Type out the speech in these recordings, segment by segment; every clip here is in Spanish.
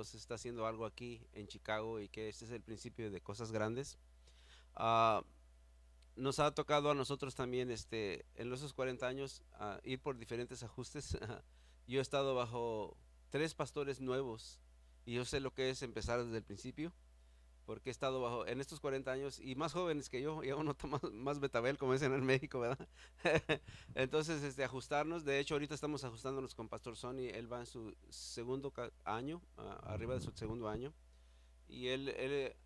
Dios está haciendo algo aquí en Chicago y que este es el principio de cosas grandes. Ah, nos ha tocado a nosotros también este, en esos 40 años ah, ir por diferentes ajustes. yo he estado bajo tres pastores nuevos y yo sé lo que es empezar desde el principio porque he estado bajo en estos 40 años y más jóvenes que yo, ya uno toma más betabel, como dicen en México, ¿verdad? Entonces, este, ajustarnos, de hecho, ahorita estamos ajustándonos con Pastor Sony, él va en su segundo año, arriba de su segundo año, y él, él,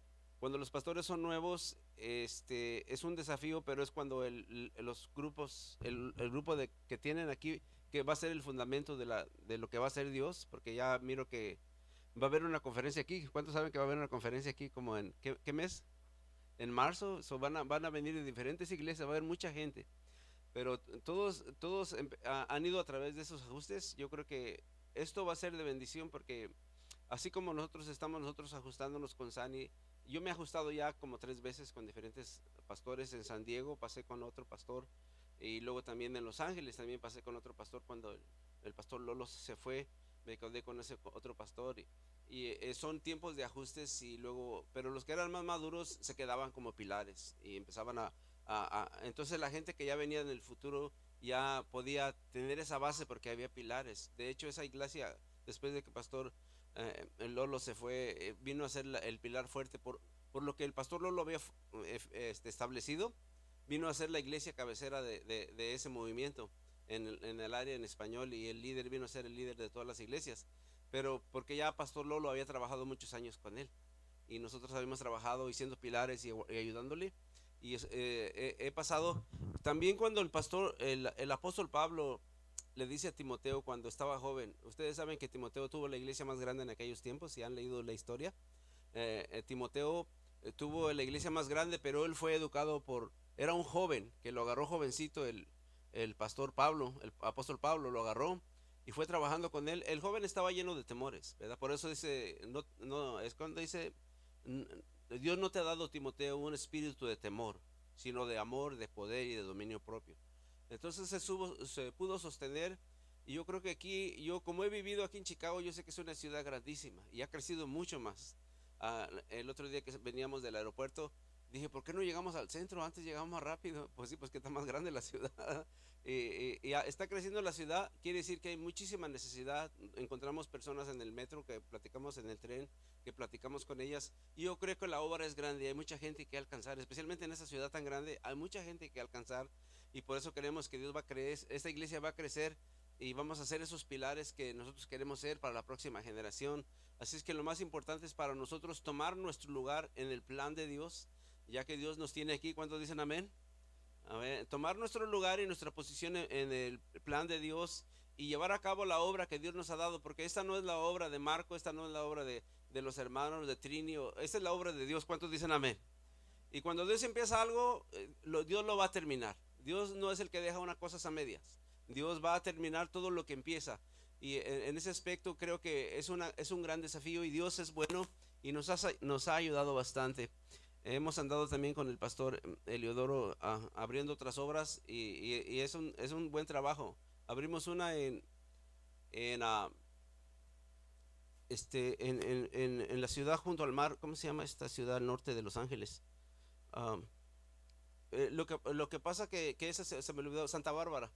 cuando los pastores son nuevos, este, es un desafío, pero es cuando el, los grupos, el, el grupo de, que tienen aquí, que va a ser el fundamento de, la, de lo que va a ser Dios, porque ya miro que va a haber una conferencia aquí. ¿Cuántos saben que va a haber una conferencia aquí como en qué, mes? En marzo. van, a, venir de diferentes iglesias, va a haber mucha gente. Pero todos, todos han ido a través de esos ajustes. Yo creo que esto va a ser de bendición porque así como nosotros estamos nosotros ajustándonos con Sani, yo me he ajustado ya como tres veces con diferentes pastores en San Diego, pasé con otro pastor y luego también en Los Ángeles también pasé con otro pastor cuando el, el pastor Lolo se fue me quedé con ese otro pastor y, eh, son tiempos de ajustes y luego, pero los que eran más maduros se quedaban como pilares y empezaban a, entonces la gente que ya venía en el futuro ya podía tener esa base porque había pilares. De hecho, esa iglesia, después de que pastor eh, el Lolo se fue, eh, vino a ser el pilar fuerte por, por lo que el pastor Lolo había este, establecido, vino a ser la iglesia cabecera de, de ese movimiento en el, área en español y el líder vino a ser el líder de todas las iglesias. Pero porque ya Pastor Lolo había trabajado muchos años con él y nosotros habíamos trabajado y siendo pilares y, ayudándole. Y eh, he pasado también cuando el pastor, el, el, apóstol Pablo le dice a Timoteo cuando estaba joven, ustedes saben que Timoteo tuvo la iglesia más grande en aquellos tiempos, si han leído la historia. Eh, eh, Timoteo tuvo la iglesia más grande, pero él fue educado por, era un joven que lo agarró jovencito el, el pastor Pablo, el apóstol Pablo, lo agarró y fue trabajando con él. El joven estaba lleno de temores, ¿verdad? Por eso dice, no, no, es cuando dice, Dios no te ha dado, Timoteo, un espíritu de temor, sino de amor, de poder y de dominio propio. Entonces se, pudo sostener y yo creo que aquí, yo como he vivido aquí en Chicago, yo sé que es una ciudad grandísima y ha crecido mucho más. Ah, el otro día que veníamos del aeropuerto, dije, ¿por qué no llegamos al centro? Antes llegamos más rápido. Pues sí, pues que está más grande la ciudad. y, está creciendo la ciudad, quiere decir que hay muchísima necesidad. Encontramos personas en el metro que platicamos en el tren, que platicamos con ellas. Y yo creo que la obra es grande, hay mucha gente que alcanzar, especialmente en esa ciudad tan grande, hay mucha gente que alcanzar. Y por eso queremos que Dios va a crecer, esta iglesia va a crecer y vamos a hacer esos pilares que nosotros queremos ser para la próxima generación. Así es que lo más importante es para nosotros tomar nuestro lugar en el plan de Dios ya que Dios nos tiene aquí. ¿Cuántos dicen amén? A ver, tomar nuestro lugar y nuestra posición en, el plan de Dios y llevar a cabo la obra que Dios nos ha dado, porque esta no es la obra de Marco, esta no es la obra de, los hermanos de Trinio, esta es la obra de Dios. ¿Cuántos dicen amén? Y cuando Dios empieza algo, eh, Dios lo va a terminar. Dios no es el que deja una cosa a medias. Dios va a terminar todo lo que empieza. Y en, ese aspecto creo que es, una, es un gran desafío y Dios es bueno y nos nos ha ayudado bastante. Hemos andado también con el pastor Eliodoro ah, abriendo otras obras y, es, un, es, un, buen trabajo. Abrimos una en, en, ah, este, en, en, en, la ciudad junto al mar. ¿Cómo se llama esta ciudad norte de Los Ángeles? Ah, eh, lo, que, lo que pasa que, que esa se, me olvidó, Santa Bárbara.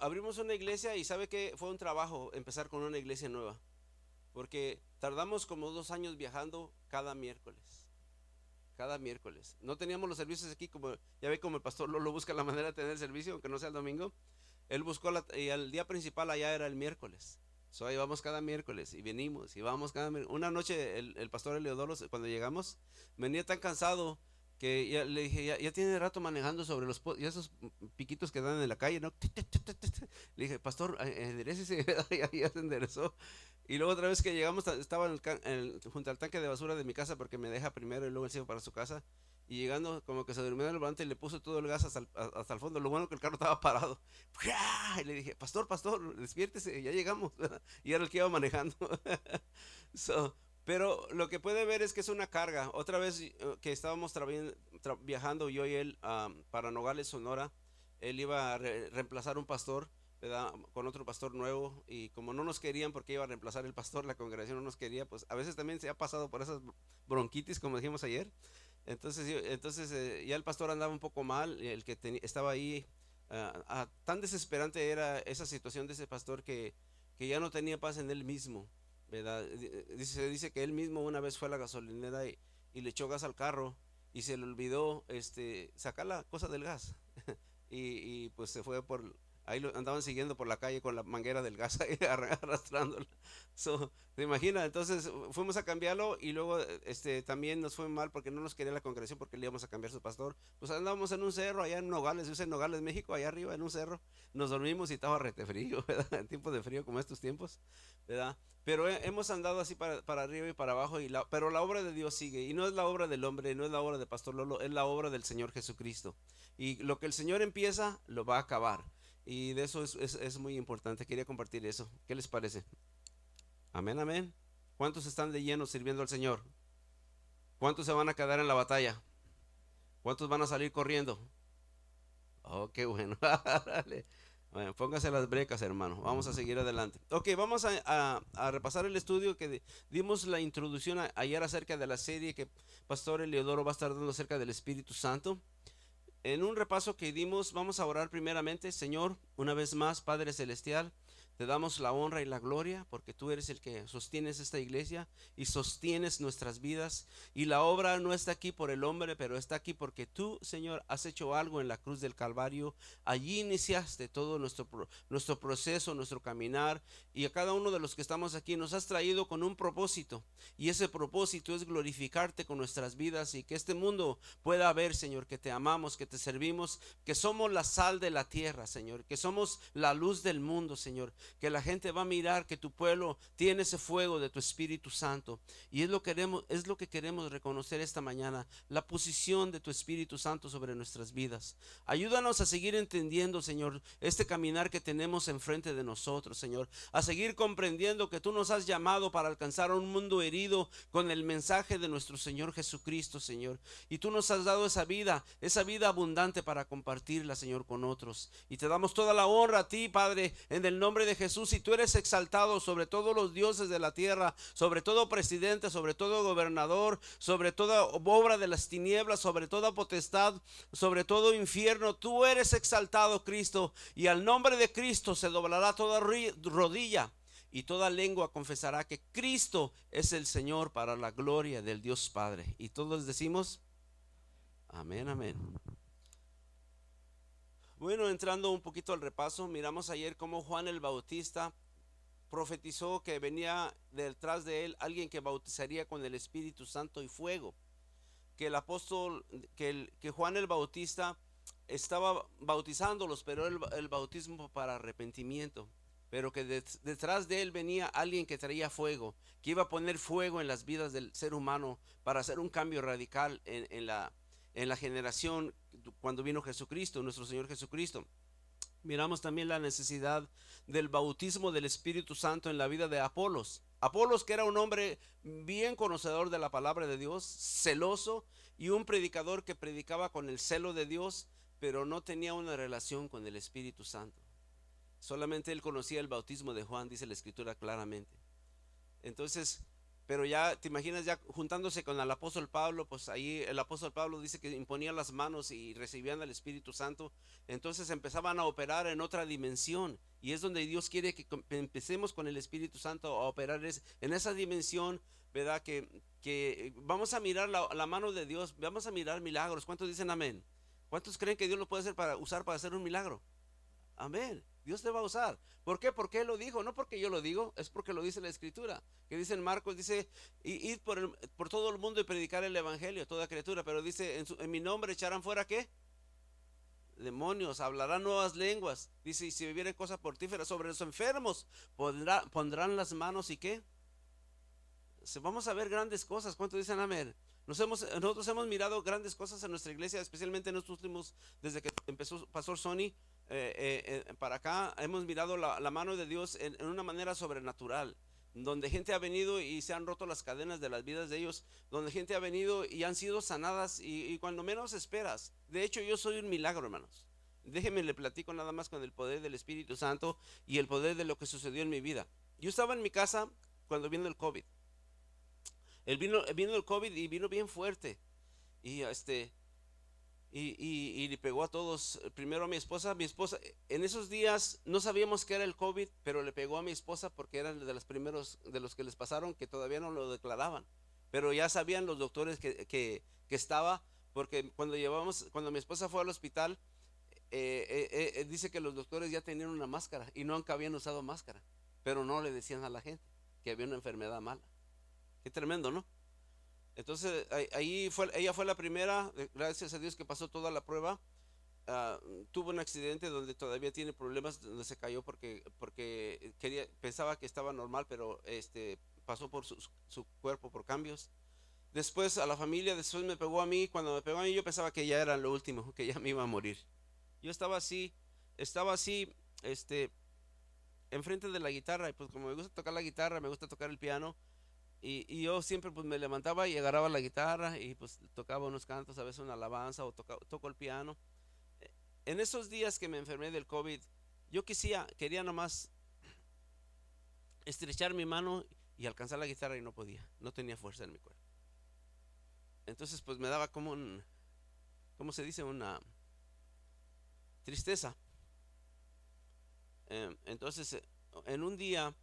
abrimos una iglesia y sabe que fue un trabajo empezar con una iglesia nueva. Porque tardamos como dos años viajando cada miércoles cada miércoles. No teníamos los servicios aquí, como ya ve como el pastor Lolo busca la manera de tener el servicio, aunque no sea el domingo. Él buscó la, y el día principal allá era el miércoles. So, ahí vamos cada miércoles y venimos y vamos cada miércoles. Una noche el, el pastor Eleodoro, cuando llegamos, venía tan cansado que ya, le dije, ya, tiene rato manejando sobre los y esos piquitos que dan en la calle, ¿no? Le dije, pastor, eh, enderecese, ya se enderezó. Y luego otra vez que llegamos, estaba en el, junto al tanque de basura de mi casa porque me deja primero y luego el para su casa. Y llegando, como que se durmió en el volante y le puso todo el gas hasta el, hasta el fondo. Lo bueno que el carro estaba parado. Y le dije, pastor, pastor, despiértese, ya llegamos. y era el que iba manejando. Pero lo que puede ver es que es una carga. Otra vez eh, que estábamos viajando yo y él para Nogales, Sonora, él iba a reemplazar un pastor con otro pastor nuevo y como no nos querían porque iba a reemplazar el pastor, la congregación no nos quería, pues a veces también se ha pasado por esas bronquitis, como dijimos ayer. Entonces, entonces eh, ya el pastor andaba un poco mal, el que estaba ahí, ah, ah, tan desesperante era esa situación de ese pastor que, que ya no tenía paz en él mismo. ¿Verdad? Dice, dice que él mismo una vez fue a la gasolinera y, y le echó gas al carro y se le olvidó este, sacar la cosa del gas. y, y, pues se fue por, ahí lo andaban siguiendo por la calle con la manguera del gas ahí arrastrándola. So, ¿Te imaginas? Entonces fuimos a cambiarlo y luego este, también nos fue mal porque no nos quería la congregación porque le íbamos a cambiar su pastor. Pues andábamos en un cerro allá en Nogales, yo sé en Nogales, México, allá arriba en un cerro. Nos dormimos y estaba rete frío, ¿verdad? En tiempos de frío como estos tiempos, ¿verdad? Pero hemos andado así para, para arriba y para abajo, y la, pero la obra de Dios sigue. Y no es la obra del hombre, no es la obra de Pastor Lolo, es la obra del Señor Jesucristo. Y lo que el Señor empieza, lo va a acabar. Y de eso es, es, muy importante. Quería compartir eso. ¿Qué les parece? Amén, amén. ¿Cuántos están de lleno sirviendo al Señor? ¿Cuántos se van a quedar en la batalla? ¿Cuántos van a salir corriendo? Oh, qué bueno. bueno, póngase las brecas, hermano. Vamos a seguir adelante. Ok, vamos a, a, repasar el estudio que dimos la introducción ayer acerca de la serie que Pastor Eleodoro va a estar dando acerca del Espíritu Santo. En un repaso que dimos, vamos a orar primeramente, Señor, una vez más, Padre Celestial. Te damos la honra y la gloria porque tú eres el que sostienes esta iglesia y sostienes nuestras vidas. Y la obra no está aquí por el hombre, pero está aquí porque tú, Señor, has hecho algo en la cruz del Calvario. Allí iniciaste todo nuestro, nuestro proceso, nuestro caminar. Y a cada uno de los que estamos aquí nos has traído con un propósito. Y ese propósito es glorificarte con nuestras vidas y que este mundo pueda ver, Señor, que te amamos, que te servimos, que somos la sal de la tierra, Señor, que somos la luz del mundo, Señor que la gente va a mirar que tu pueblo tiene ese fuego de tu Espíritu Santo. Y es lo, que queremos, es lo que queremos reconocer esta mañana, la posición de tu Espíritu Santo sobre nuestras vidas. Ayúdanos a seguir entendiendo, Señor, este caminar que tenemos enfrente de nosotros, Señor. A seguir comprendiendo que tú nos has llamado para alcanzar a un mundo herido con el mensaje de nuestro Señor Jesucristo, Señor. Y tú nos has dado esa vida, esa vida abundante para compartirla, Señor, con otros. Y te damos toda la honra a ti, Padre, en el nombre de Jesús, si tú eres exaltado sobre todos los dioses de la tierra, sobre todo presidente, sobre todo gobernador, sobre toda obra de las tinieblas, sobre toda potestad, sobre todo infierno, tú eres exaltado, Cristo, y al nombre de Cristo se doblará toda rodilla y toda lengua confesará que Cristo es el Señor para la gloria del Dios Padre. Y todos decimos, amén, amén. Bueno, entrando un poquito al repaso, miramos ayer cómo Juan el Bautista profetizó que venía detrás de él alguien que bautizaría con el Espíritu Santo y fuego. Que el apóstol, que, el, que Juan el Bautista estaba bautizándolos, pero el, bautismo para arrepentimiento. Pero que detrás de él venía alguien que traía fuego, que iba a poner fuego en las vidas del ser humano para hacer un cambio radical en, en la, en la generación cuando vino Jesucristo, nuestro Señor Jesucristo. Miramos también la necesidad del bautismo del Espíritu Santo en la vida de Apolos. Apolos, que era un hombre bien conocedor de la palabra de Dios, celoso y un predicador que predicaba con el celo de Dios, pero no tenía una relación con el Espíritu Santo. Solamente él conocía el bautismo de Juan, dice la Escritura claramente. Entonces, pero ya, te imaginas, ya juntándose con el apóstol Pablo, pues ahí el apóstol Pablo dice que imponía las manos y recibían al Espíritu Santo. Entonces empezaban a operar en otra dimensión. Y es donde Dios quiere que empecemos con el Espíritu Santo a operar en esa dimensión, ¿verdad? Que, que vamos a mirar la, la, mano de Dios, vamos a mirar milagros. ¿Cuántos dicen amén? ¿Cuántos creen que Dios lo puede hacer para usar para hacer un milagro? Amén. Dios te va a usar. ¿Por qué? Porque Él lo dijo. No porque yo lo digo, es porque lo dice la Escritura. Que dice en Marcos, dice, id por, todo el mundo y predicar el Evangelio a toda criatura. Pero dice, en, mi nombre echarán fuera qué? Demonios, hablarán nuevas lenguas. Dice, y si vivieren cosas portíferas sobre los enfermos, pondrán las manos y qué? Vamos a ver grandes cosas. ¿Cuántos dicen amén? Nos hemos, nosotros hemos mirado grandes cosas en nuestra iglesia, especialmente en estos últimos, desde que empezó Pastor Sony eh, eh, eh, para acá hemos mirado la, mano de Dios en, una manera sobrenatural, donde gente ha venido y se han roto las cadenas de las vidas de ellos, donde gente ha venido y han sido sanadas y, cuando menos esperas. De hecho, yo soy un milagro, hermanos. Déjeme le platico nada más con el poder del Espíritu Santo y el poder de lo que sucedió en mi vida. Yo estaba en mi casa cuando vino el COVID. El vino, vino el COVID y vino bien fuerte. Y este y, y, le pegó a todos. Primero a mi esposa. Mi esposa, en esos días no sabíamos que era el COVID, pero le pegó a mi esposa porque eran de los primeros de los que les pasaron que todavía no lo declaraban. Pero ya sabían los doctores que, que, estaba, porque cuando llevamos, cuando mi esposa fue al hospital, eh, eh, eh, dice que los doctores ya tenían una máscara y nunca habían usado máscara, pero no le decían a la gente que había una enfermedad mala. Qué tremendo, ¿no? Entonces ahí fue, ella fue la primera, gracias a Dios que pasó toda la prueba. Ah, tuvo un accidente donde todavía tiene problemas, donde se cayó porque, porque quería, pensaba que estaba normal, pero este, pasó por su, su cuerpo por cambios. Después a la familia, después me pegó a mí. Cuando me pegó a mí yo pensaba que ya era lo último, que ya me iba a morir. Yo estaba así, estaba así, este, enfrente de la guitarra. Y pues como me gusta tocar la guitarra, me gusta tocar el piano. Y, yo siempre pues me levantaba y agarraba la guitarra y pues tocaba unos cantos, a veces una alabanza o toca, toco el piano. En esos días que me enfermé del COVID, yo quisiera, quería nomás estrechar mi mano y alcanzar la guitarra y no podía, no tenía fuerza en mi cuerpo. Entonces pues me daba como un, ¿cómo se dice? Una, tristeza. Em, entonces, eh, en un día,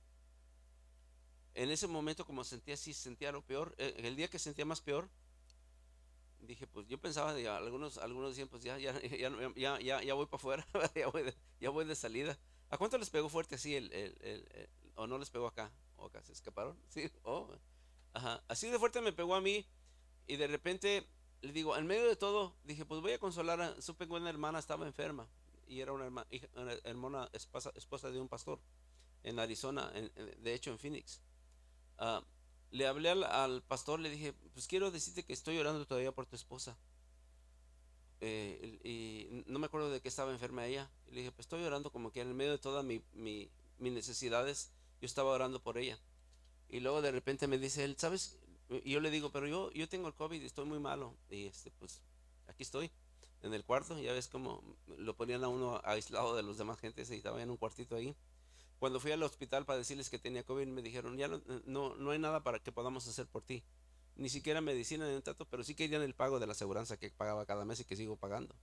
en ese momento como sentía así, sentía lo peor, eh, el día que sentía más peor, dije, pues yo pensaba, algunos, algunos decían, pues ya, ya, ya, voy para afuera, ya, voy de, ya voy de salida. ¿A cuánto les pegó fuerte así el, el, el, o no les pegó acá? ¿O acá se escaparon? Sí, oh, ajá. Así de fuerte me pegó a mí y de repente le digo, en medio de todo, dije, pues voy a consolar. A, supe que una hermana estaba enferma y era una, hermana esposa, esposa, de un pastor en Arizona, de hecho en Phoenix. Ah, le hablé al, pastor, le dije, pues quiero decirte que estoy orando todavía por tu esposa. Eh, y no me acuerdo de que estaba enferma ella. le dije, pues estoy orando como que en medio de todas mis necesidades, yo estaba orando por ella. Y luego de repente me dice él, ¿sabes? Y yo le digo, pero yo, yo tengo el COVID y estoy muy malo. Y este, pues, aquí estoy, en el cuarto. Ya ves cómo lo ponían a uno aislado de los demás gente, y estaba en un cuartito ahí. Cuando fui al hospital para decirles que tenía COVID, me dijeron, ya no, no, no hay nada para que podamos hacer por ti. Ni siquiera medicina ni un trato, pero sí querían el pago de la aseguranza que pagaba cada mes y que sigo pagando.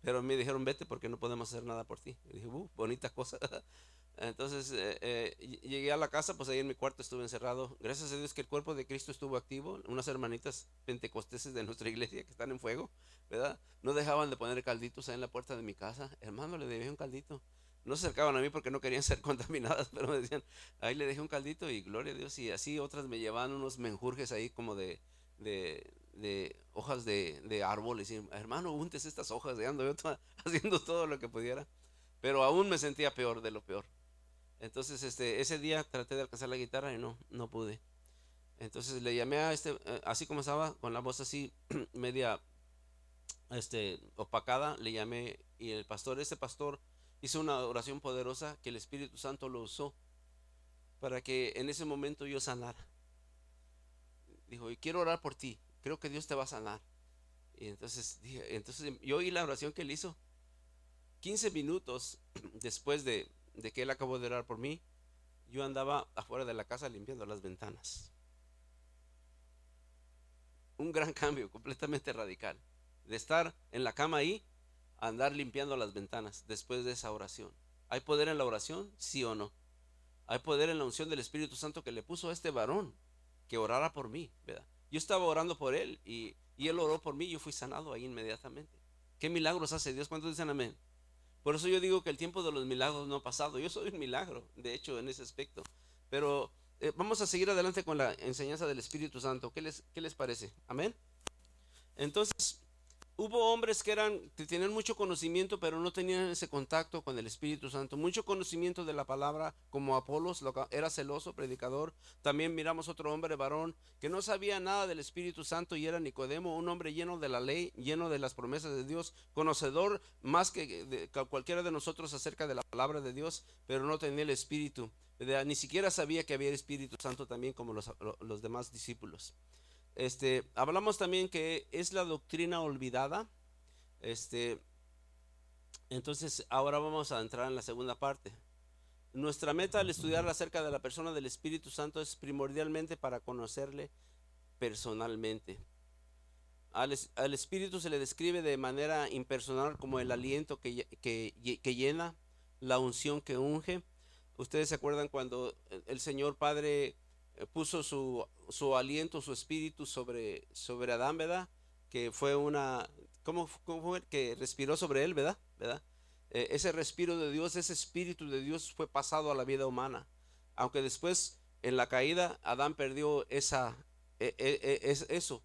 Pero me dijeron, vete porque no podemos hacer nada por ti. Y dije, uh, bonita cosa. Entonces eh, eh, llegué a la casa, pues ahí en mi cuarto estuve encerrado. Gracias a Dios que el cuerpo de Cristo estuvo activo. Unas hermanitas pentecosteses de nuestra iglesia que están en fuego, ¿verdad? No dejaban de poner calditos ahí en la puerta de mi casa. Hermano, le dejé un caldito. No se acercaban a mí porque no querían ser contaminadas, pero me decían, ahí le dejé un caldito y gloria a Dios. Y así otras me llevaban unos menjurjes ahí como de, de, hojas de, de árbol. Y hermano, untes estas hojas. Ando yo haciendo todo lo que pudiera. Pero aún me sentía peor de lo peor. Entonces, este, ese día traté de alcanzar la guitarra y no, no pude. Entonces le llamé a este, eh, así como estaba, con la voz así media este, opacada, le llamé y el pastor, ese pastor hizo una oración poderosa que el Espíritu Santo lo usó para que en ese momento yo sanara. Dijo, y quiero orar por ti, creo que Dios te va a sanar. Y entonces, dije, entonces yo oí la oración que él hizo. 15 minutos después de, de que él acabó de orar por mí, yo andaba afuera de la casa limpiando las ventanas. Un gran cambio, completamente radical. De estar en la cama ahí, andar limpiando las ventanas después de esa oración. ¿Hay poder en la oración? Sí o no. Hay poder en la unción del Espíritu Santo que le puso a este varón que orara por mí, ¿verdad? Yo estaba orando por él y, y él oró por mí y yo fui sanado ahí inmediatamente. ¿Qué milagros hace Dios? ¿Cuántos dicen amén? Por eso yo digo que el tiempo de los milagros no ha pasado. Yo soy un milagro, de hecho, en ese aspecto. Pero eh, vamos a seguir adelante con la enseñanza del Espíritu Santo. ¿Qué les, qué les parece? Amén. Entonces, hubo hombres que eran que tenían mucho conocimiento pero no tenían ese contacto con el Espíritu Santo. Mucho conocimiento de la palabra como Apolos era celoso predicador. También miramos otro hombre varón que no sabía nada del Espíritu Santo y era Nicodemo un hombre lleno de la ley lleno de las promesas de Dios conocedor más que cualquiera de nosotros acerca de la palabra de Dios pero no tenía el Espíritu. Ni siquiera sabía que había el Espíritu Santo también como los, los demás discípulos este, hablamos también que es la doctrina olvidada. Este, Entonces, ahora vamos a entrar en la segunda parte. Nuestra meta al estudiar acerca de la persona del Espíritu Santo es primordialmente para conocerle personalmente. Al, Espíritu se le describe de manera impersonal como el aliento que, que, llena, la unción que unge. Ustedes se acuerdan cuando el Señor Padre puso su, su aliento, su espíritu sobre, sobre Adán, ¿verdad? Que fue una, ¿cómo, cómo fue? Que respiró sobre él, ¿verdad? ¿verdad? Eh, ese respiro de Dios, ese espíritu de Dios fue pasado a la vida humana. Aunque después en la caída Adán perdió esa, e, e, e, eso,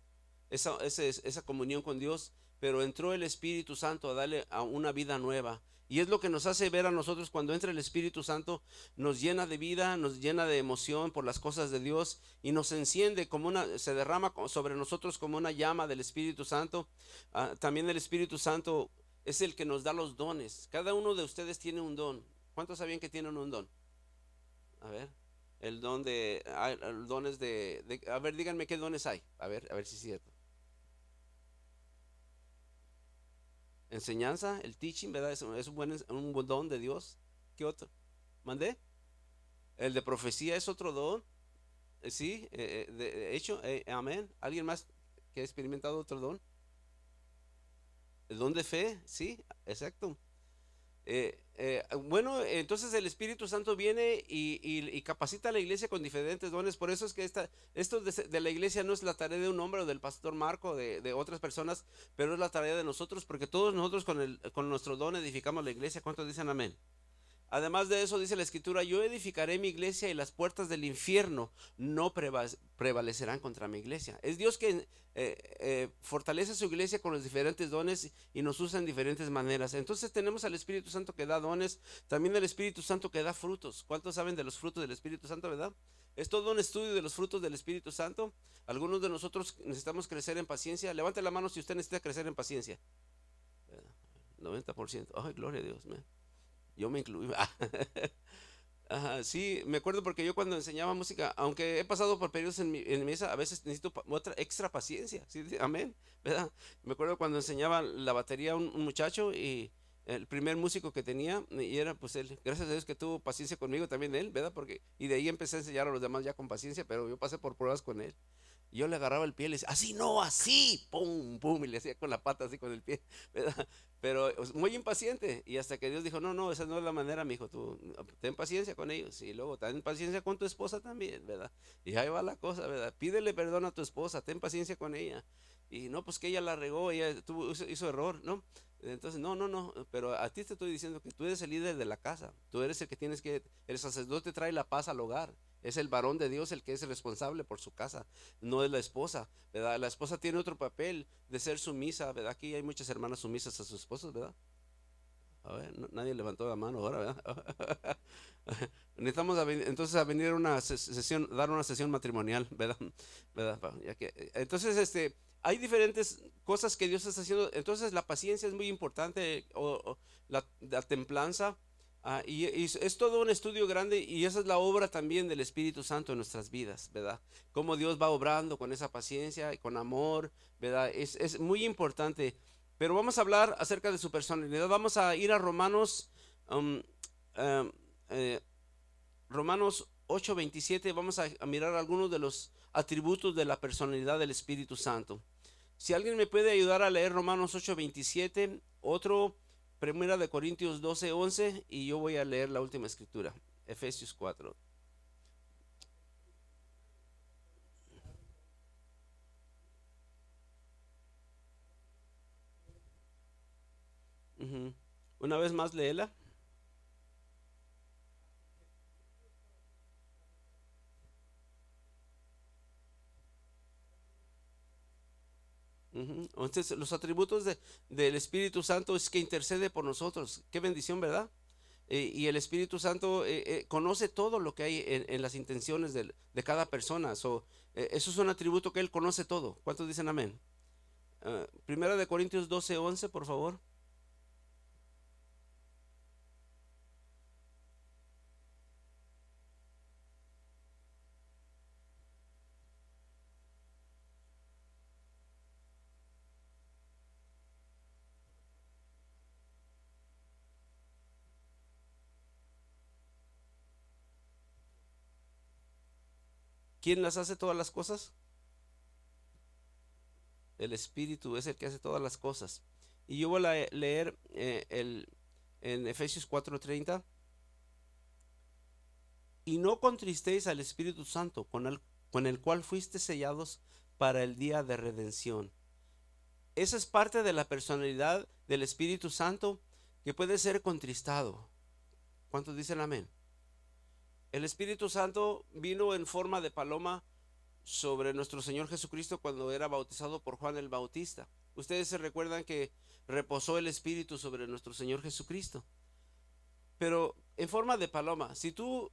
esa, esa comunión con Dios, pero entró el Espíritu Santo a darle a una vida nueva. Y es lo que nos hace ver a nosotros cuando entra el Espíritu Santo, nos llena de vida, nos llena de emoción por las cosas de Dios y nos enciende como una, se derrama sobre nosotros como una llama del Espíritu Santo. Ah, también el Espíritu Santo es el que nos da los dones. Cada uno de ustedes tiene un don. ¿Cuántos sabían que tienen un don? A ver, el don de, hay, dones de, a ver, díganme qué dones hay. A ver, a ver si es cierto. Enseñanza, el teaching, ¿verdad? Es, un, buen, un don de Dios. ¿Qué otro? ¿Mandé? El de profecía es otro don. Eh, sí, eh, eh, de hecho, amén. ¿Alguien más que ha experimentado otro don? El don de fe, sí, exacto. Eh, eh, bueno, entonces el Espíritu Santo viene y, capacita a la iglesia con diferentes dones. Por eso es que esta, esto de, la iglesia no es la tarea de un hombre o del pastor Marco, de, de, otras personas, pero es la tarea de nosotros, porque todos nosotros con, el, con nuestro don edificamos la iglesia. ¿Cuántos dicen amén? Además de eso, dice la escritura, yo edificaré mi iglesia y las puertas del infierno no prevalecerán contra mi iglesia. Es Dios que eh, eh, fortalece su iglesia con los diferentes dones y nos usa en diferentes maneras. Entonces tenemos al Espíritu Santo que da dones, también el Espíritu Santo que da frutos. ¿Cuántos saben de los frutos del Espíritu Santo, verdad? Es todo un estudio de los frutos del Espíritu Santo. Algunos de nosotros necesitamos crecer en paciencia. Levante la mano si usted necesita crecer en paciencia. 90%. Ay, gloria a Dios. Man. Yo me incluí. sí, me acuerdo porque yo cuando enseñaba música, aunque he pasado por periodos en mi, mesa, a veces necesito otra extra paciencia. ¿sí? Amén. ¿verdad? Me acuerdo cuando enseñaba la batería a un, muchacho y el primer músico que tenía, y era pues él, gracias a Dios que tuvo paciencia conmigo también él, ¿verdad? Porque, y de ahí empecé a enseñar a los demás ya con paciencia, pero yo pasé por pruebas con él yo le agarraba el pie y le decía, así no, así, pum, pum, y le hacía con la pata así con el pie, ¿verdad? Pero muy impaciente. Y hasta que Dios dijo, no, no, esa no es la manera, mi hijo, tú ten paciencia con ellos. Y luego ten paciencia con tu esposa también, ¿verdad? Y ahí va la cosa, ¿verdad? Pídele perdón a tu esposa, ten paciencia con ella. Y no, pues que ella la regó, ella tuvo, hizo, error, ¿no? Entonces, no, no, no, pero a ti te estoy diciendo que tú eres el líder de la casa. Tú eres el que tienes que, el sacerdote trae la paz al hogar. Es el varón de Dios el que es responsable por su casa, no es la esposa, ¿verdad? La esposa tiene otro papel de ser sumisa, ¿verdad? Aquí hay muchas hermanas sumisas a sus esposos, ¿verdad? A ver, nadie levantó la mano ahora, ¿verdad? Necesitamos entonces a venir a una sesión, dar una sesión matrimonial, ¿verdad? entonces, este, hay diferentes cosas que Dios está haciendo. Entonces, la paciencia es muy importante, o, la templanza. Ah, y, es todo un estudio grande y esa es la obra también del Espíritu Santo en nuestras vidas, ¿verdad? Cómo Dios va obrando con esa paciencia y con amor, ¿verdad? Es, muy importante. Pero vamos a hablar acerca de su personalidad. Vamos a ir a Romanos, um, um, eh, Romanos 8:27. Vamos a, a mirar algunos de los atributos de la personalidad del Espíritu Santo. Si alguien me puede ayudar a leer Romanos 8:27, otro Primera de Corintios 12, 11 y yo voy a leer la última escritura, Efesios 4. Una vez más, léela. Entonces, los atributos del Espíritu Santo es que intercede por nosotros. Qué bendición, ¿verdad? Eh, y el Espíritu Santo eh, eh, conoce todo lo que hay en, las intenciones de, cada persona. eso es un atributo que Él conoce todo. ¿Cuántos dicen amén? Ah, primera de Corintios 12, 11, por favor. ¿Quién las hace todas las cosas? El Espíritu es el que hace todas las cosas. Y yo voy a leer eh, el, en Efesios 4:30. Y no contristéis al Espíritu Santo, con el, con el cual fuiste sellados para el día de redención. Esa es parte de la personalidad del Espíritu Santo que puede ser contristado. ¿Cuántos dicen amén? El Espíritu Santo vino en forma de paloma sobre nuestro Señor Jesucristo cuando era bautizado por Juan el Bautista. Ustedes se recuerdan que reposó el Espíritu sobre nuestro Señor Jesucristo. Pero en forma de paloma, si tú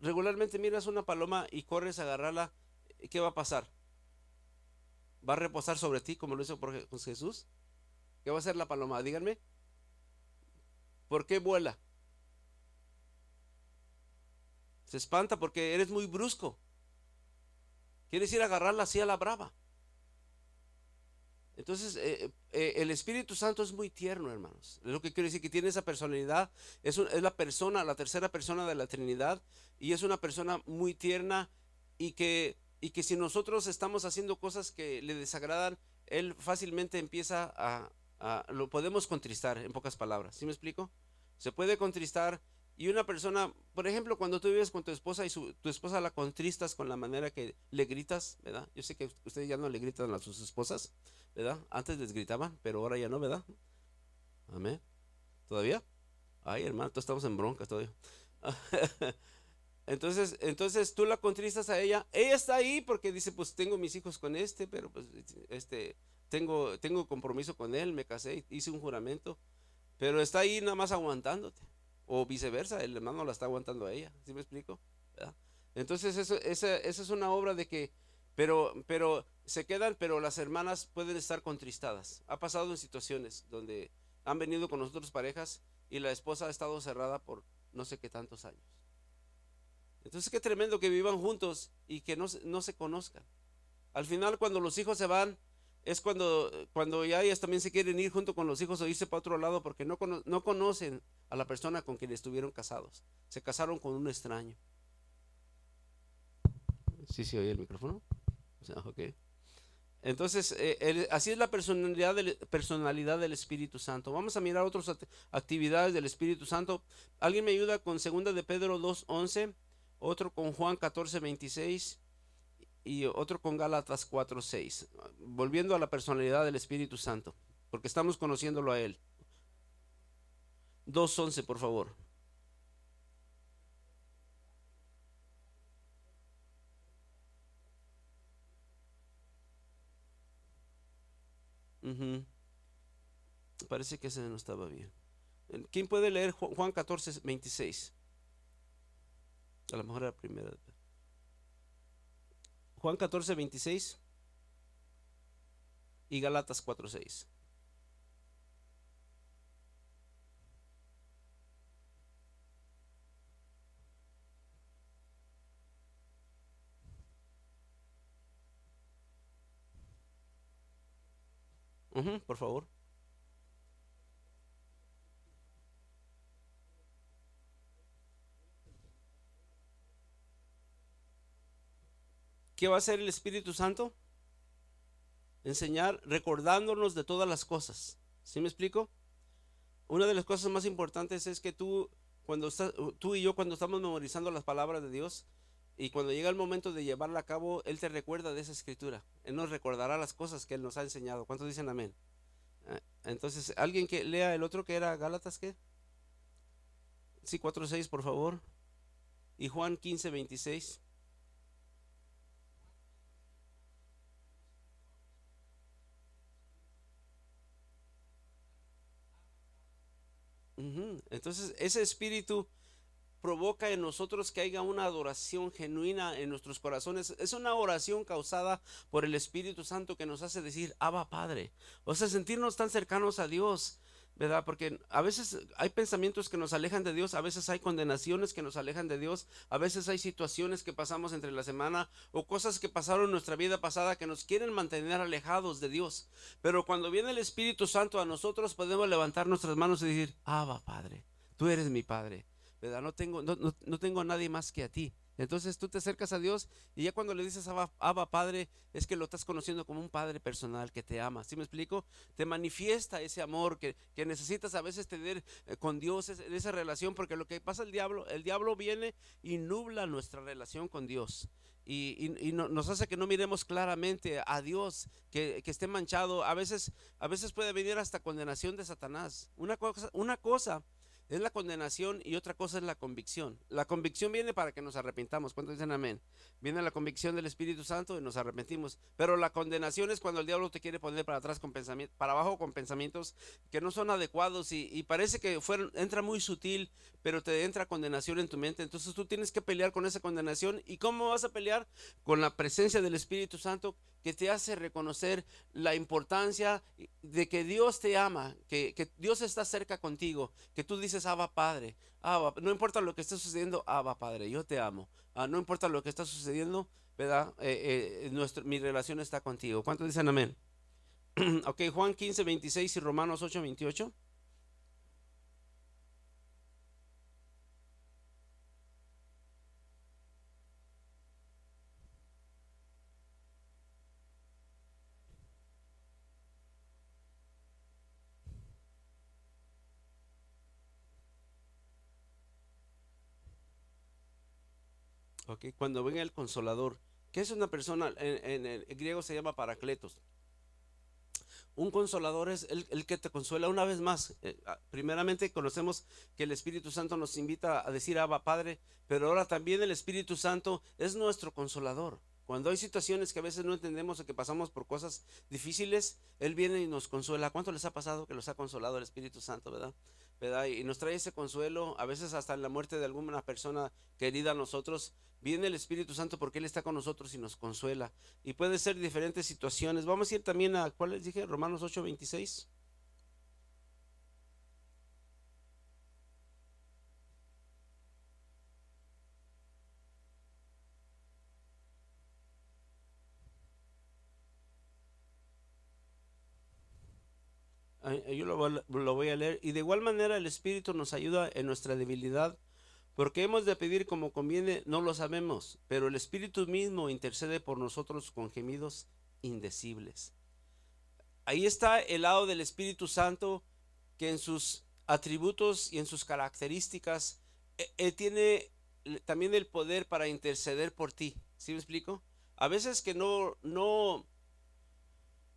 regularmente miras una paloma y corres a agarrarla, ¿qué va a pasar? ¿Va a reposar sobre ti como lo hizo Jesús? ¿Qué va a hacer la paloma? Díganme. ¿Por qué vuela? Se espanta porque eres muy brusco. Quieres ir a agarrarla así a la brava. Entonces, eh, eh, el Espíritu Santo es muy tierno, hermanos. Es lo que quiero decir, que tiene esa personalidad. Es, la persona, la tercera persona de la Trinidad. Y es una persona muy tierna y que, y que si nosotros estamos haciendo cosas que le desagradan, Él fácilmente empieza a, a lo podemos contristar, en pocas palabras. ¿Sí me explico? Se puede contristar y una persona, por ejemplo, cuando tú vives con tu esposa y tu esposa la contristas con la manera que le gritas, ¿verdad? Yo sé que ustedes ya no le gritan a sus esposas, ¿verdad? Antes les gritaban, pero ahora ya no, ¿verdad? Amén. ¿Todavía? Ay, hermano, todos estamos en bronca todavía. entonces, entonces tú la contristas a ella. Ella está ahí porque dice, pues tengo mis hijos con este, pero pues este, tengo, tengo compromiso con él, me casé, hice un juramento. Pero está ahí nada más aguantándote. O viceversa, el hermano la está aguantando a ella. ¿Sí me explico? Entonces, eso, esa, es una obra de que, pero, pero se quedan, pero las hermanas pueden estar contristadas. Ha pasado en situaciones donde han venido con nosotros parejas y la esposa ha estado cerrada por no sé qué tantos años. Entonces, qué tremendo que vivan juntos y que no, no se conozcan. Al final, cuando los hijos se van, es cuando, cuando ya ellas también se quieren ir junto con los hijos o irse para otro lado porque no, no conocen a la persona con quien estuvieron casados. Se casaron con un extraño. ¿Sí se oye el micrófono? Entonces, eh, así es la personalidad del, personalidad del Espíritu Santo. Vamos a mirar otras actividades del Espíritu Santo. ¿Alguien me ayuda con segunda de Pedro 2.11? Otro con Juan 14.26 y otro con Gálatas 4:6, volviendo a la personalidad del Espíritu Santo, porque estamos conociéndolo a Él. 2:11, por favor. Parece que ese no estaba bien. ¿Quién puede leer Juan 14, 26? A lo mejor era la primera. Juan 14, 26 y Galatas 4, 6. por favor. ¿Qué va a hacer el Espíritu Santo? Enseñar recordándonos de todas las cosas. ¿Sí me explico? Una de las cosas más importantes es que tú, cuando tú y yo, cuando estamos memorizando las palabras de Dios, y cuando llega el momento de llevarla a cabo, Él te recuerda de esa escritura. Él nos recordará las cosas que Él nos ha enseñado. ¿Cuántos dicen amén? Ah, entonces, alguien que lea el otro que era Gálatas, ¿qué? Sí, 4.6, por favor. Y Juan 15, 26. Entonces, ese espíritu provoca en nosotros que haya una adoración genuina en nuestros corazones. Es una oración causada por el Espíritu Santo que nos hace decir, Abba Padre. O sea, sentirnos tan cercanos a Dios. ¿Verdad? Porque a veces hay pensamientos que nos alejan de Dios, a veces hay condenaciones que nos alejan de Dios, a veces hay situaciones que pasamos entre la semana o cosas que pasaron en nuestra vida pasada que nos quieren mantener alejados de Dios. Pero cuando viene el Espíritu Santo a nosotros podemos levantar nuestras manos y decir, Abba Padre, tú eres mi Padre, ¿verdad? No tengo, no, no tengo a nadie más que a ti. Entonces tú te acercas a Dios y ya cuando le dices Abba, Padre, es que lo estás conociendo como un Padre personal que te ama. ¿Sí me explico? Te manifiesta ese amor que, necesitas a veces tener eh, con Dios, esa relación, porque lo que pasa el diablo, el diablo viene y nubla nuestra relación con Dios. Y, nos hace que no miremos claramente a Dios, que, que, esté manchado. A veces, a veces puede venir hasta condenación de Satanás. Una cosa, una cosa es la condenación y otra cosa es la convicción. La convicción viene para que nos arrepintamos. ¿Cuántos dicen amén? Viene la convicción del Espíritu Santo y nos arrepentimos. Pero la condenación es cuando el diablo te quiere poner para atrás con para abajo con pensamientos que no son adecuados y, parece que entra muy sutil, pero te entra condenación en tu mente. Entonces tú tienes que pelear con esa condenación. ¿Y cómo vas a pelear? Con la presencia del Espíritu Santo que te hace reconocer la importancia de que Dios te ama, que, Dios está cerca contigo, que tú dices, Abba Padre, no importa lo que esté sucediendo, Abba Padre, yo te amo. Ah, no importa lo que está sucediendo, ¿verdad? Eh, eh, mi relación está contigo. ¿Cuántos dicen amén? ok, Juan 15, 26 y Romanos 8, 28. Cuando venga el consolador, que es una persona, en, el griego se llama paracletos. Un consolador es el, que te consuela una vez más. Eh, ah, primeramente conocemos que el Espíritu Santo nos invita a decir Abba Padre, pero ahora también el Espíritu Santo es nuestro consolador. Cuando hay situaciones que a veces no entendemos o que pasamos por cosas difíciles, Él viene y nos consuela. ¿Cuánto les ha pasado que los ha consolado el Espíritu Santo, verdad? Y nos trae ese consuelo, a veces hasta en la muerte de alguna persona querida a nosotros, viene el Espíritu Santo porque Él está con nosotros y nos consuela. Y puede ser diferentes situaciones. Vamos a ir también a, ¿cuál les dije? Romanos 8, 26. Yo lo, voy a leer. Y de igual manera el Espíritu nos ayuda en nuestra debilidad, porque hemos de pedir como conviene, no lo sabemos, pero el Espíritu mismo intercede por nosotros con gemidos indecibles. Ahí está el lado del Espíritu Santo que en sus atributos y en sus características, e, él tiene también el poder para interceder por ti. ¿Sí me explico? A veces que no, no,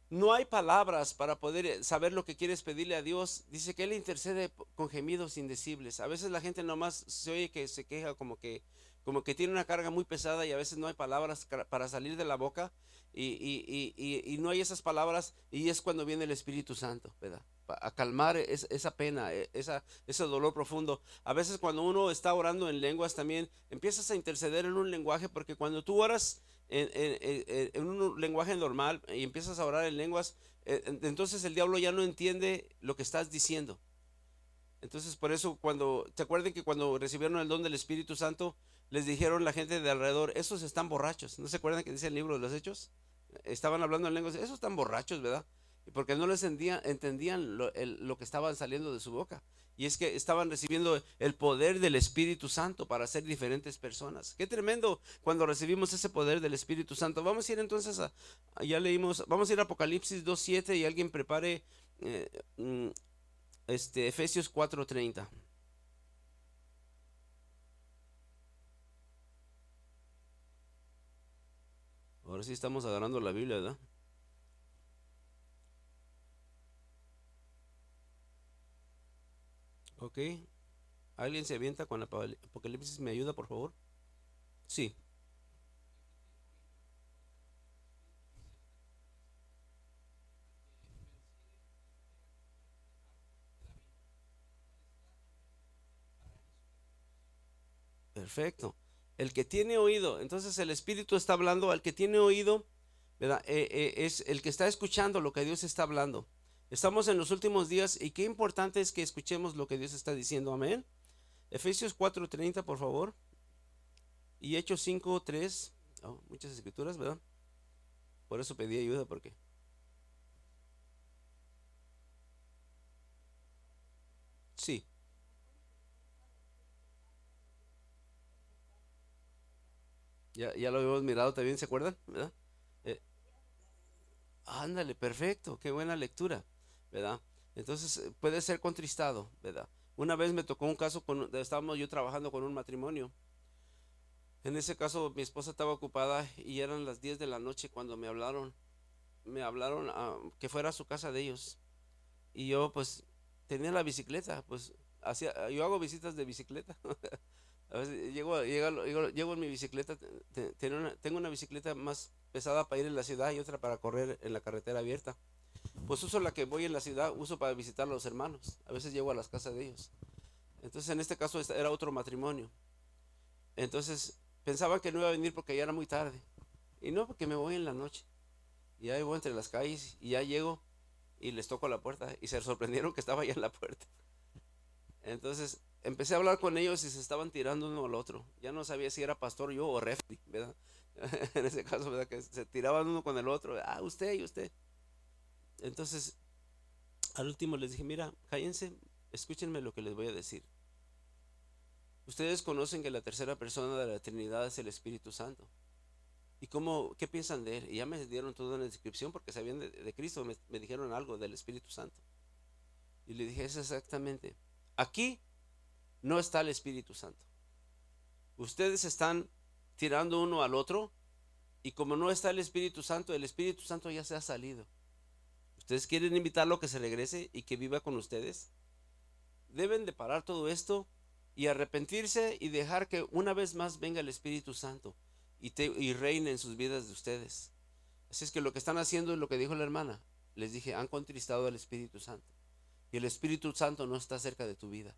no hay palabras para poder eh, saber lo que quieres pedirle a Dios. Dice que Él intercede con gemidos indecibles. A veces la gente nomás se oye que se queja como que, como que tiene una carga muy pesada y a veces no hay palabras para salir de la boca y, no hay esas palabras y es cuando viene el Espíritu Santo, ¿verdad? A calmar esa pena, e, esa, ese dolor profundo. A veces cuando uno está orando en lenguas también empiezas a interceder en un lenguaje porque cuando tú oras en, un lenguaje normal y empiezas a orar en lenguas, eh, entonces el diablo ya no entiende lo que estás diciendo. Entonces por eso cuando, ¿te acuerdan que cuando recibieron el don del Espíritu Santo, les dijeron la gente de alrededor, esos están borrachos? ¿No se acuerdan que dice el libro de los Hechos? Estaban hablando en lenguas, esos están borrachos, ¿verdad? Porque no les entendían, lo que estaban saliendo de su boca. Y es que estaban recibiendo el poder del Espíritu Santo para ser diferentes personas. Qué tremendo cuando recibimos ese poder del Espíritu Santo. Vamos a ir entonces a, ya leímos, vamos a ir a Apocalipsis 2.7 y alguien prepare eh, mm, este, Efesios 4.30. Ahora sí estamos agarrando la Biblia, ¿verdad? Ok. ¿Alguien se avienta con Apocalipsis? ¿Me ayuda, por favor? Sí. Perfecto. El que tiene oído, entonces el Espíritu está hablando al que tiene oído. Eh, eh, es el que está escuchando lo que Dios está hablando. Estamos en los últimos días y qué importante es que escuchemos lo que Dios está diciendo. Amén. Efesios 4:30, por favor. Y Hechos 5:3. muchas escrituras, ¿verdad? Por eso pedí ayuda, porque. Sí. Ya, ya lo habíamos mirado también, ¿se acuerdan? ¿Verdad? Eh, ándale, perfecto, qué buena lectura, Entonces eh, puede ser contristado, ¿verdad? Una vez me tocó un caso, con, estábamos yo trabajando con un matrimonio. En ese caso mi esposa estaba ocupada y eran las 10 de la noche cuando me hablaron. Me hablaron a, que fuera a su casa de ellos. Y yo pues tenía la bicicleta, pues hacía, yo hago visitas de bicicleta. A veces llego, llego, en mi bicicleta, tengo una bicicleta más pesada para ir en la ciudad y otra para correr en la carretera abierta. Pues uso la que voy en la ciudad, uso para visitar a los hermanos. A veces llego a las casas de ellos. Entonces en este caso era otro matrimonio. Entonces pensaba que no iba a venir porque ya era muy tarde. Y no, porque me voy en la noche. Y ahí voy entre las calles y ya llego y les toco la puerta y se sorprendieron que estaba ya en la puerta. Entonces empecé a hablar con ellos y se estaban tirando uno al otro. Ya no sabía si era pastor yo o refri, ¿verdad? en ese caso, ¿verdad? Que se tiraban uno con el otro. Ah, usted y usted. Entonces, al último les dije, mira, cállense, escúchenme lo que les voy a decir. Ustedes conocen que la tercera persona de la Trinidad es el Espíritu Santo. ¿Y cómo, qué piensan de él? Y ya me dieron toda una descripción porque sabían de, Cristo, me, me dijeron algo del Espíritu Santo. Y le dije, es exactamente. Aquí no está el Espíritu Santo. Ustedes están tirando uno al otro y como no está el Espíritu Santo, el Espíritu Santo ya se ha salido. ¿Ustedes quieren invitarlo a que se regrese y que viva con ustedes? Deben de parar todo esto y arrepentirse y dejar que una vez más venga el Espíritu Santo y, reine en sus vidas de ustedes. Así es que lo que están haciendo es lo que dijo la hermana. Les dije, han contristado al Espíritu Santo. Y el Espíritu Santo no está cerca de tu vida.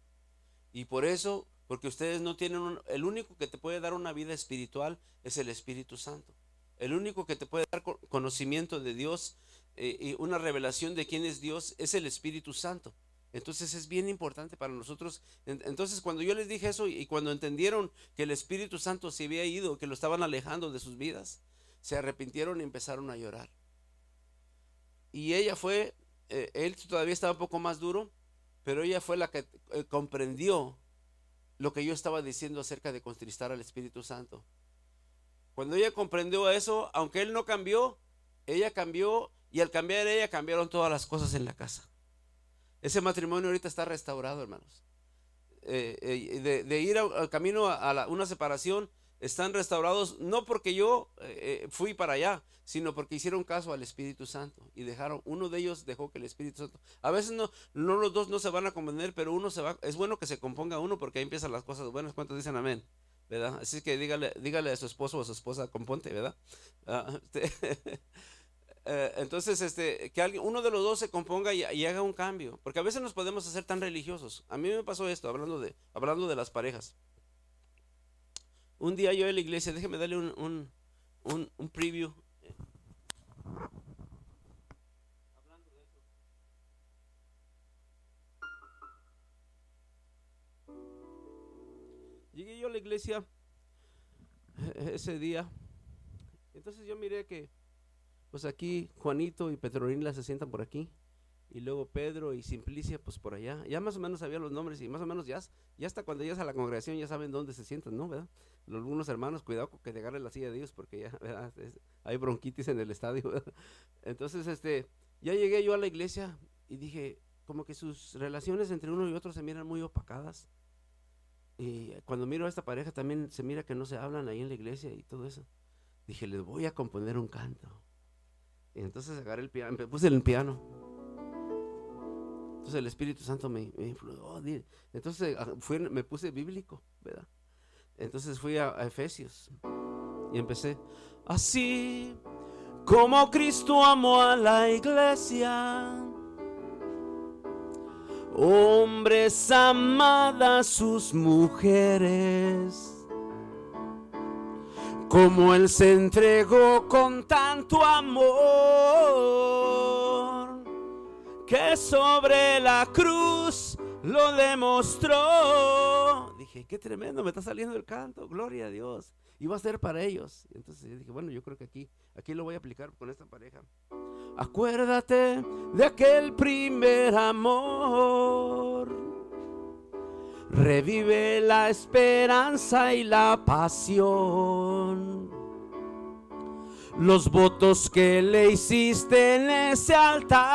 Y por eso, porque ustedes no tienen, el único que te puede dar una vida espiritual es el Espíritu Santo. El único que te puede dar conocimiento de Dios eh, y una revelación de quién es Dios es el Espíritu Santo. Entonces es bien importante para nosotros. Entonces cuando yo les dije eso y cuando entendieron que el Espíritu Santo se había ido, que lo estaban alejando de sus vidas, se arrepintieron y empezaron a llorar. Y ella fue, eh, él todavía estaba un poco más duro, pero ella fue la que eh, comprendió lo que yo estaba diciendo acerca de contristar al Espíritu Santo. Cuando ella comprendió eso, aunque él no cambió, ella cambió y al cambiar ella cambiaron todas las cosas en la casa. Ese matrimonio ahorita está restaurado, hermanos. Eh, eh, de, ir al camino a, una separación, están restaurados no porque yo fui para allá, sino porque hicieron caso al Espíritu Santo y dejaron, uno de ellos dejó que el Espíritu Santo, a veces no, no los dos no se van a convencer, pero uno se va, es bueno que se componga uno porque ahí empiezan las cosas buenas, ¿cuántos dicen amén? ¿Verdad? Así que dígale, dígale a su esposo o a su esposa, componte, ¿verdad? Ah, eh, entonces, este, que alguien, uno de los dos se componga y, haga un cambio, porque a veces nos podemos hacer tan religiosos. A mí me pasó esto, hablando de, hablando de las parejas. Un día yo en la iglesia, déjeme darle un, un, un, un preview Llegué yo a la iglesia ese día. Entonces yo miré que, pues aquí Juanito y Petronila se sientan por aquí. Y luego Pedro y Simplicia, pues por allá. Ya más o menos sabían los nombres y más o menos ya, ya hasta cuando llegas a la congregación ya saben dónde se sientan, ¿no? ¿Verdad? Algunos hermanos, cuidado con que te agarre la silla de Dios porque ya, hay bronquitis en el estadio, Entonces, este, ya llegué yo a la iglesia y dije, como que sus relaciones entre uno y otro se miran muy opacadas. Y cuando miro a esta pareja también se mira que no se hablan ahí en la iglesia y todo eso. Dije, les voy a componer un canto. Y entonces agarré el piano, me puse el piano. Entonces el Espíritu Santo me, influyó. Oh, entonces ah, me puse bíblico, ¿verdad? Entonces fui a Efesios y empecé. Así como Cristo amó a la iglesia hombres amadas sus mujeres. Como Él se entregó con tanto amor, que sobre la cruz lo demostró. Dije, qué tremendo, me está saliendo el canto, gloria a Dios. Va a ser para ellos. Entonces dije, bueno, yo creo que aquí, aquí lo voy a aplicar con esta pareja. Acuérdate de aquel primer amor. Revive la esperanza y la pasión. Los votos que le hiciste en ese altar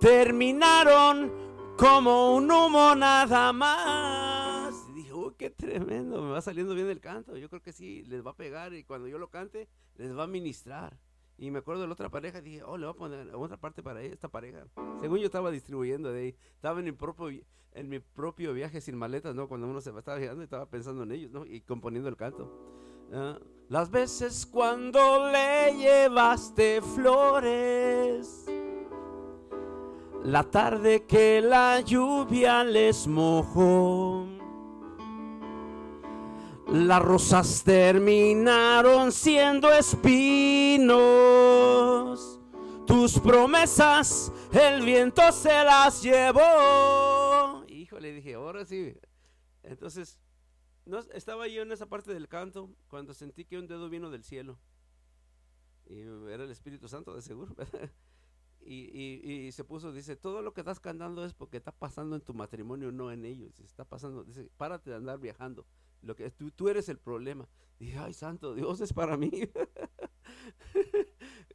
terminaron como un humo nada más. Y dije, uy, qué tremendo, me va saliendo bien el canto. Yo creo que sí, les va a pegar y cuando yo lo cante, les va a ministrar. Y me acuerdo de la otra pareja, dije, oh, le voy a poner otra parte para esta pareja. Según yo estaba distribuyendo de ahí, estaba en mi propio, en mi propio viaje sin maletas, ¿no? Cuando uno se estaba viajando estaba pensando en ellos, ¿no? Y componiendo el canto. Ah, las veces cuando le llevaste flores, la tarde que la lluvia les mojó las rosas terminaron siendo espinos. Tus promesas el viento se las llevó. Híjole, dije, ahora sí. Entonces, no, estaba yo en esa parte del canto cuando sentí que un dedo vino del cielo. Y era el Espíritu Santo, de seguro. Y, se puso, dice, todo lo que estás cantando es porque está pasando en tu matrimonio, no en ellos. Está pasando, dice, párate de andar viajando. Lo que tú, tú eres el problema. Dije, ay, santo, Dios es para mí.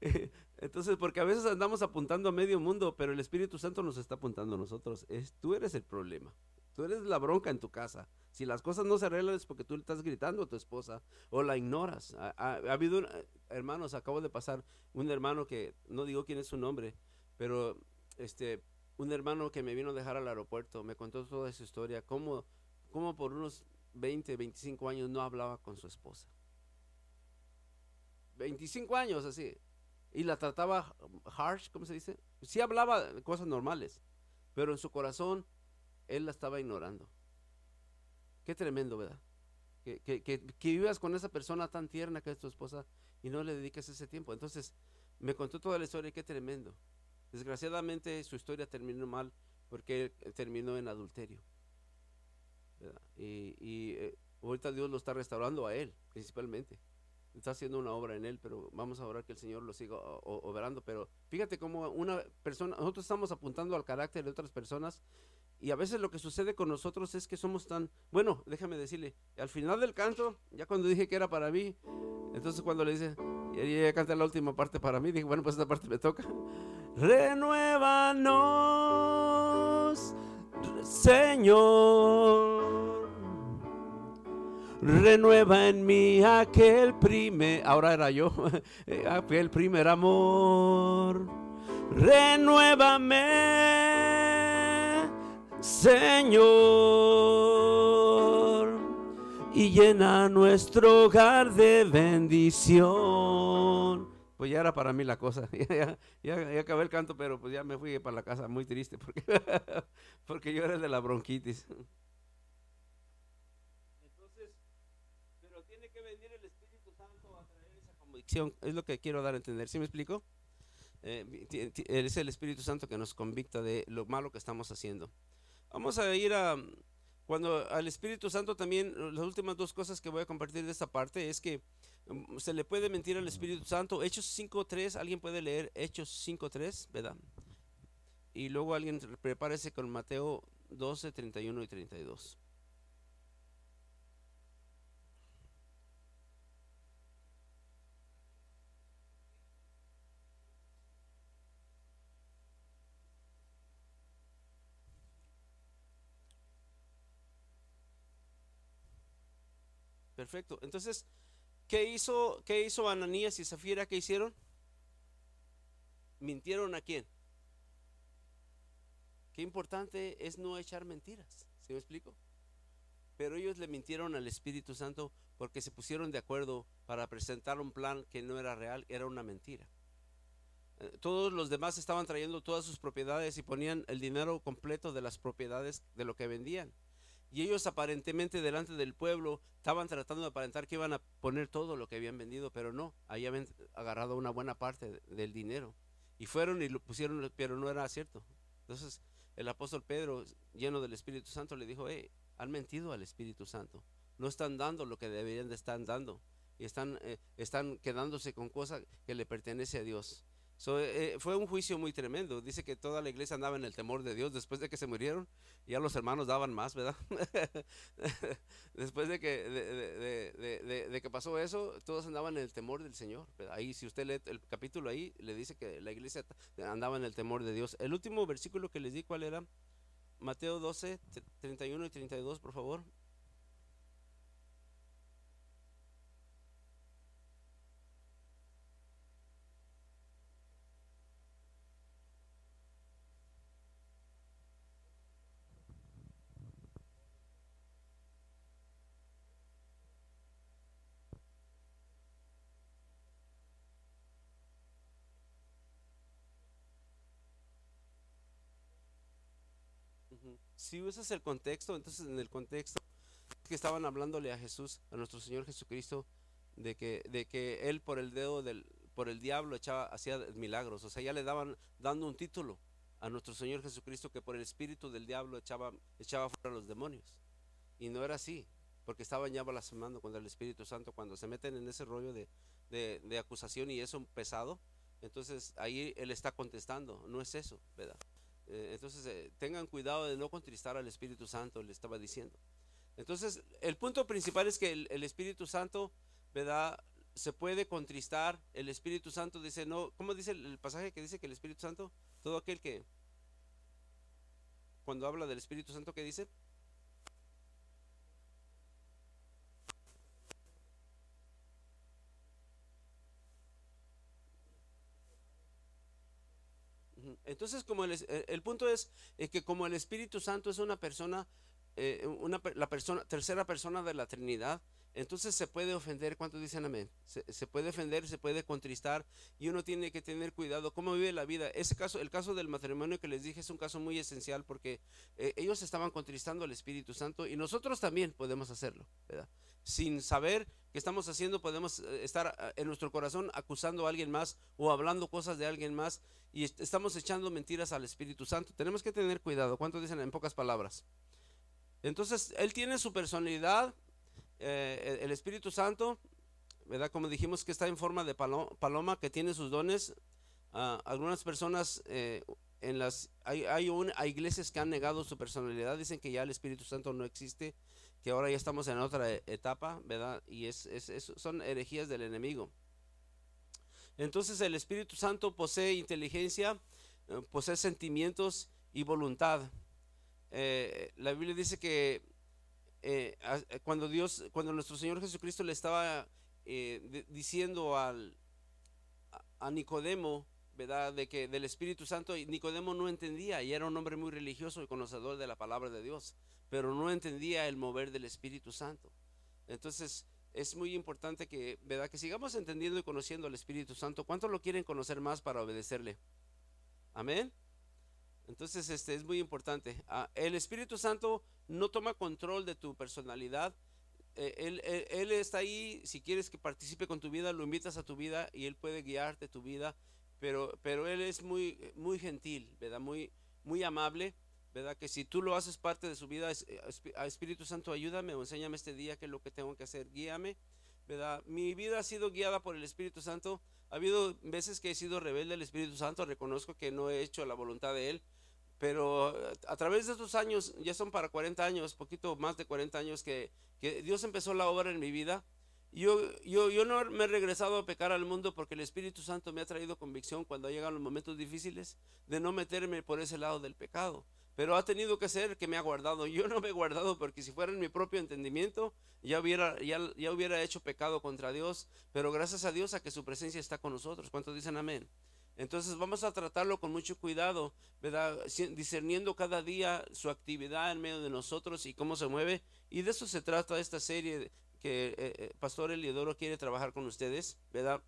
Entonces, porque a veces andamos apuntando a medio mundo, pero el Espíritu Santo nos está apuntando a nosotros. Es, tú eres el problema. Tú eres la bronca en tu casa. Si las cosas no se arreglan es porque tú le estás gritando a tu esposa o la ignoras. Ha, habido, hermanos, acabo de pasar un hermano que, no digo quién es su nombre, pero este, un hermano que me vino a dejar al aeropuerto, me contó toda esa historia, cómo, cómo por unos 20, 25 años no hablaba con su esposa. 25 años así. Y la trataba harsh, ¿cómo se dice? Sí hablaba cosas normales, pero en su corazón él la estaba ignorando. Qué tremendo, ¿verdad? Que, que, que, vivas con esa persona tan tierna que es tu esposa y no le dediques ese tiempo. Entonces, me contó toda la historia y qué tremendo. Desgraciadamente su historia terminó mal porque terminó en adulterio. Y, y eh, ahorita Dios lo está restaurando a él, principalmente. Está haciendo una obra en él, pero vamos a orar que el Señor lo siga obrando. Pero fíjate cómo una persona, nosotros estamos apuntando al carácter de otras personas y a veces lo que sucede con nosotros es que somos tan, bueno, déjame decirle, al final del canto, ya cuando dije que era para mí, entonces cuando le dice, y ella canta la última parte para mí, dije, bueno, pues esta parte me toca. Renuévanos, Señor. Renueva en mí aquel primer, ahora era yo, aquel primer amor. Renuévame, Señor, y llena nuestro hogar de bendición pues ya era para mí la cosa. Ya, ya, acabé el canto, pero pues ya me fui para la casa muy triste porque, porque yo era de la bronquitis. Entonces, pero tiene que venir el Espíritu Santo a traer esa Es lo que quiero dar a entender. ¿Sí me explico? Eh, es el Espíritu Santo que nos convicta de lo malo que estamos haciendo. Vamos a ir a, cuando al Espíritu Santo también, las últimas dos cosas que voy a compartir de esta parte es que Mm, se le puede mentir al Espíritu Santo. Hechos 5.3, alguien puede leer Hechos 5.3, ¿verdad? Y luego alguien prepárese con Mateo 12, 31 y 32. Perfecto. Entonces, ¿Qué hizo, Ananías y Zafira? ¿Qué hicieron? ¿Mintieron a quién? Qué importante es no echar mentiras, ¿sí me explico? Pero ellos le mintieron al Espíritu Santo porque se pusieron de acuerdo para presentar un plan que no era real, era una mentira. Eh, todos los demás estaban trayendo todas sus propiedades y ponían el dinero completo de las propiedades de lo que vendían. Y ellos aparentemente delante del pueblo estaban tratando de aparentar que iban a poner todo lo que habían vendido, pero no, ahí habían agarrado una buena parte del dinero. Y fueron y lo pusieron, pero no era cierto. Entonces el apóstol Pedro, lleno del Espíritu Santo, le dijo, hey, han mentido al Espíritu Santo. No están dando lo que deberían de estar dando. Y están, eh, están quedándose con cosas que le pertenece a Dios. Eh, fue un juicio muy tremendo. Dice que toda la iglesia andaba en el temor de Dios después de que se murieron. Ya los hermanos daban más, ¿verdad? después de que, de, que pasó eso, todos andaban en el temor del Señor. Ahí, si usted lee el capítulo ahí, le dice que la iglesia andaba en el temor de Dios. El último versículo que les di, ¿cuál era? Mateo 12, 31 y 32, por favor. Si usas el contexto, entonces en el contexto que estaban hablándole a Jesús, a nuestro Señor Jesucristo, de que, de que él por el dedo del, por el diablo echaba, hacía milagros. O sea, ya le daban dando un título a nuestro Señor Jesucristo que por el espíritu del diablo echaba, echaba fuera a los demonios. Y no era así, porque estaban ya blasfemando contra el Espíritu Santo. Cuando se meten en ese rollo de, de, de acusación y eso pesado, entonces ahí él está contestando, no es eso, ¿verdad? Eh, entonces, eh, tengan cuidado de no contristar al Espíritu Santo, le estaba diciendo. Entonces, el punto principal es que el, Espíritu Santo. Se puede contristar. El Espíritu Santo dice, no, ¿cómo dice el, pasaje que dice que el Espíritu Santo, todo aquel que, cuando habla del Espíritu Santo, ¿qué dice? Entonces, como el, eh, el punto es eh, que como el Espíritu Santo es una persona, eh, una, la persona, tercera persona de la Trinidad, entonces se puede ofender. ¿Cuántos dicen amén? Se, puede ofender, se puede contristar y uno tiene que tener cuidado cómo vive la vida. Ese caso, el caso del matrimonio que les dije es un caso muy esencial porque ellos estaban contristando al Espíritu Santo y nosotros también podemos hacerlo. Sin saber qué estamos haciendo, podemos estar en nuestro corazón acusando a alguien más o hablando cosas de alguien más y estamos echando mentiras al Espíritu Santo. Tenemos que tener cuidado. ¿Cuántos dicen en pocas palabras? Entonces, Él tiene su personalidad, eh, el Espíritu Santo, ¿verdad? Como dijimos que está en forma de paloma, que tiene sus dones. Ah, algunas personas eh, en las hay, hay, hay, iglesias que han negado su personalidad, dicen que ya el Espíritu Santo no existe, que ahora ya estamos en otra e-, etapa, ¿verdad? Y es, es, son herejías del enemigo. Entonces el Espíritu Santo posee inteligencia, eh, posee sentimientos y voluntad. Eh, la Biblia dice que eh, cuando Dios, cuando nuestro Señor Jesucristo le estaba diciendo al, a Nicodemo, ¿verdad? De que del Espíritu Santo, Nicodemo no entendía y era un hombre muy religioso y conocedor de la palabra de Dios, pero no entendía el mover del Espíritu Santo. Entonces, es muy importante que, ¿verdad? que sigamos entendiendo y conociendo al Espíritu Santo. ¿Cuántos lo quieren conocer más para obedecerle? Amén. Entonces, este es muy importante. Ah, el Espíritu Santo no toma control de tu personalidad. Eh, él, él, está ahí, si quieres que participe con tu vida, lo invitas a tu vida y Él puede guiarte tu vida. Pero, pero Él es muy, muy gentil, ¿verdad? Muy, muy amable. ¿Verdad? Que si tú lo haces parte de su vida, eh, Espíritu Santo, ayúdame o enséñame este día qué es lo que tengo que hacer, guíame, ¿verdad? Mi vida ha sido guiada por el Espíritu Santo. Ha habido veces que he sido rebelde al Espíritu Santo, reconozco que no he hecho la voluntad de Él, pero eh, a través de estos años, ya son para 40 años, poquito más de 40 años que, que Dios empezó la obra en mi vida. Yo, yo, yo no me he regresado a pecar al mundo porque el Espíritu Santo me ha traído convicción cuando llegan los momentos difíciles de no meterme por ese lado del pecado pero ha tenido que ser que me ha guardado. Yo no me he guardado porque si fuera en mi propio entendimiento, ya hubiera, ya, ya hubiera hecho pecado contra Dios, pero gracias a Dios a que su presencia está con nosotros. ¿Cuántos dicen amén? Entonces vamos a tratarlo con mucho cuidado, ¿verdad? Discerniendo cada día su actividad en medio de nosotros y cómo se mueve. Y de eso se trata esta serie que eh, eh, Pastor Eliodoro quiere trabajar con ustedes, ¿verdad?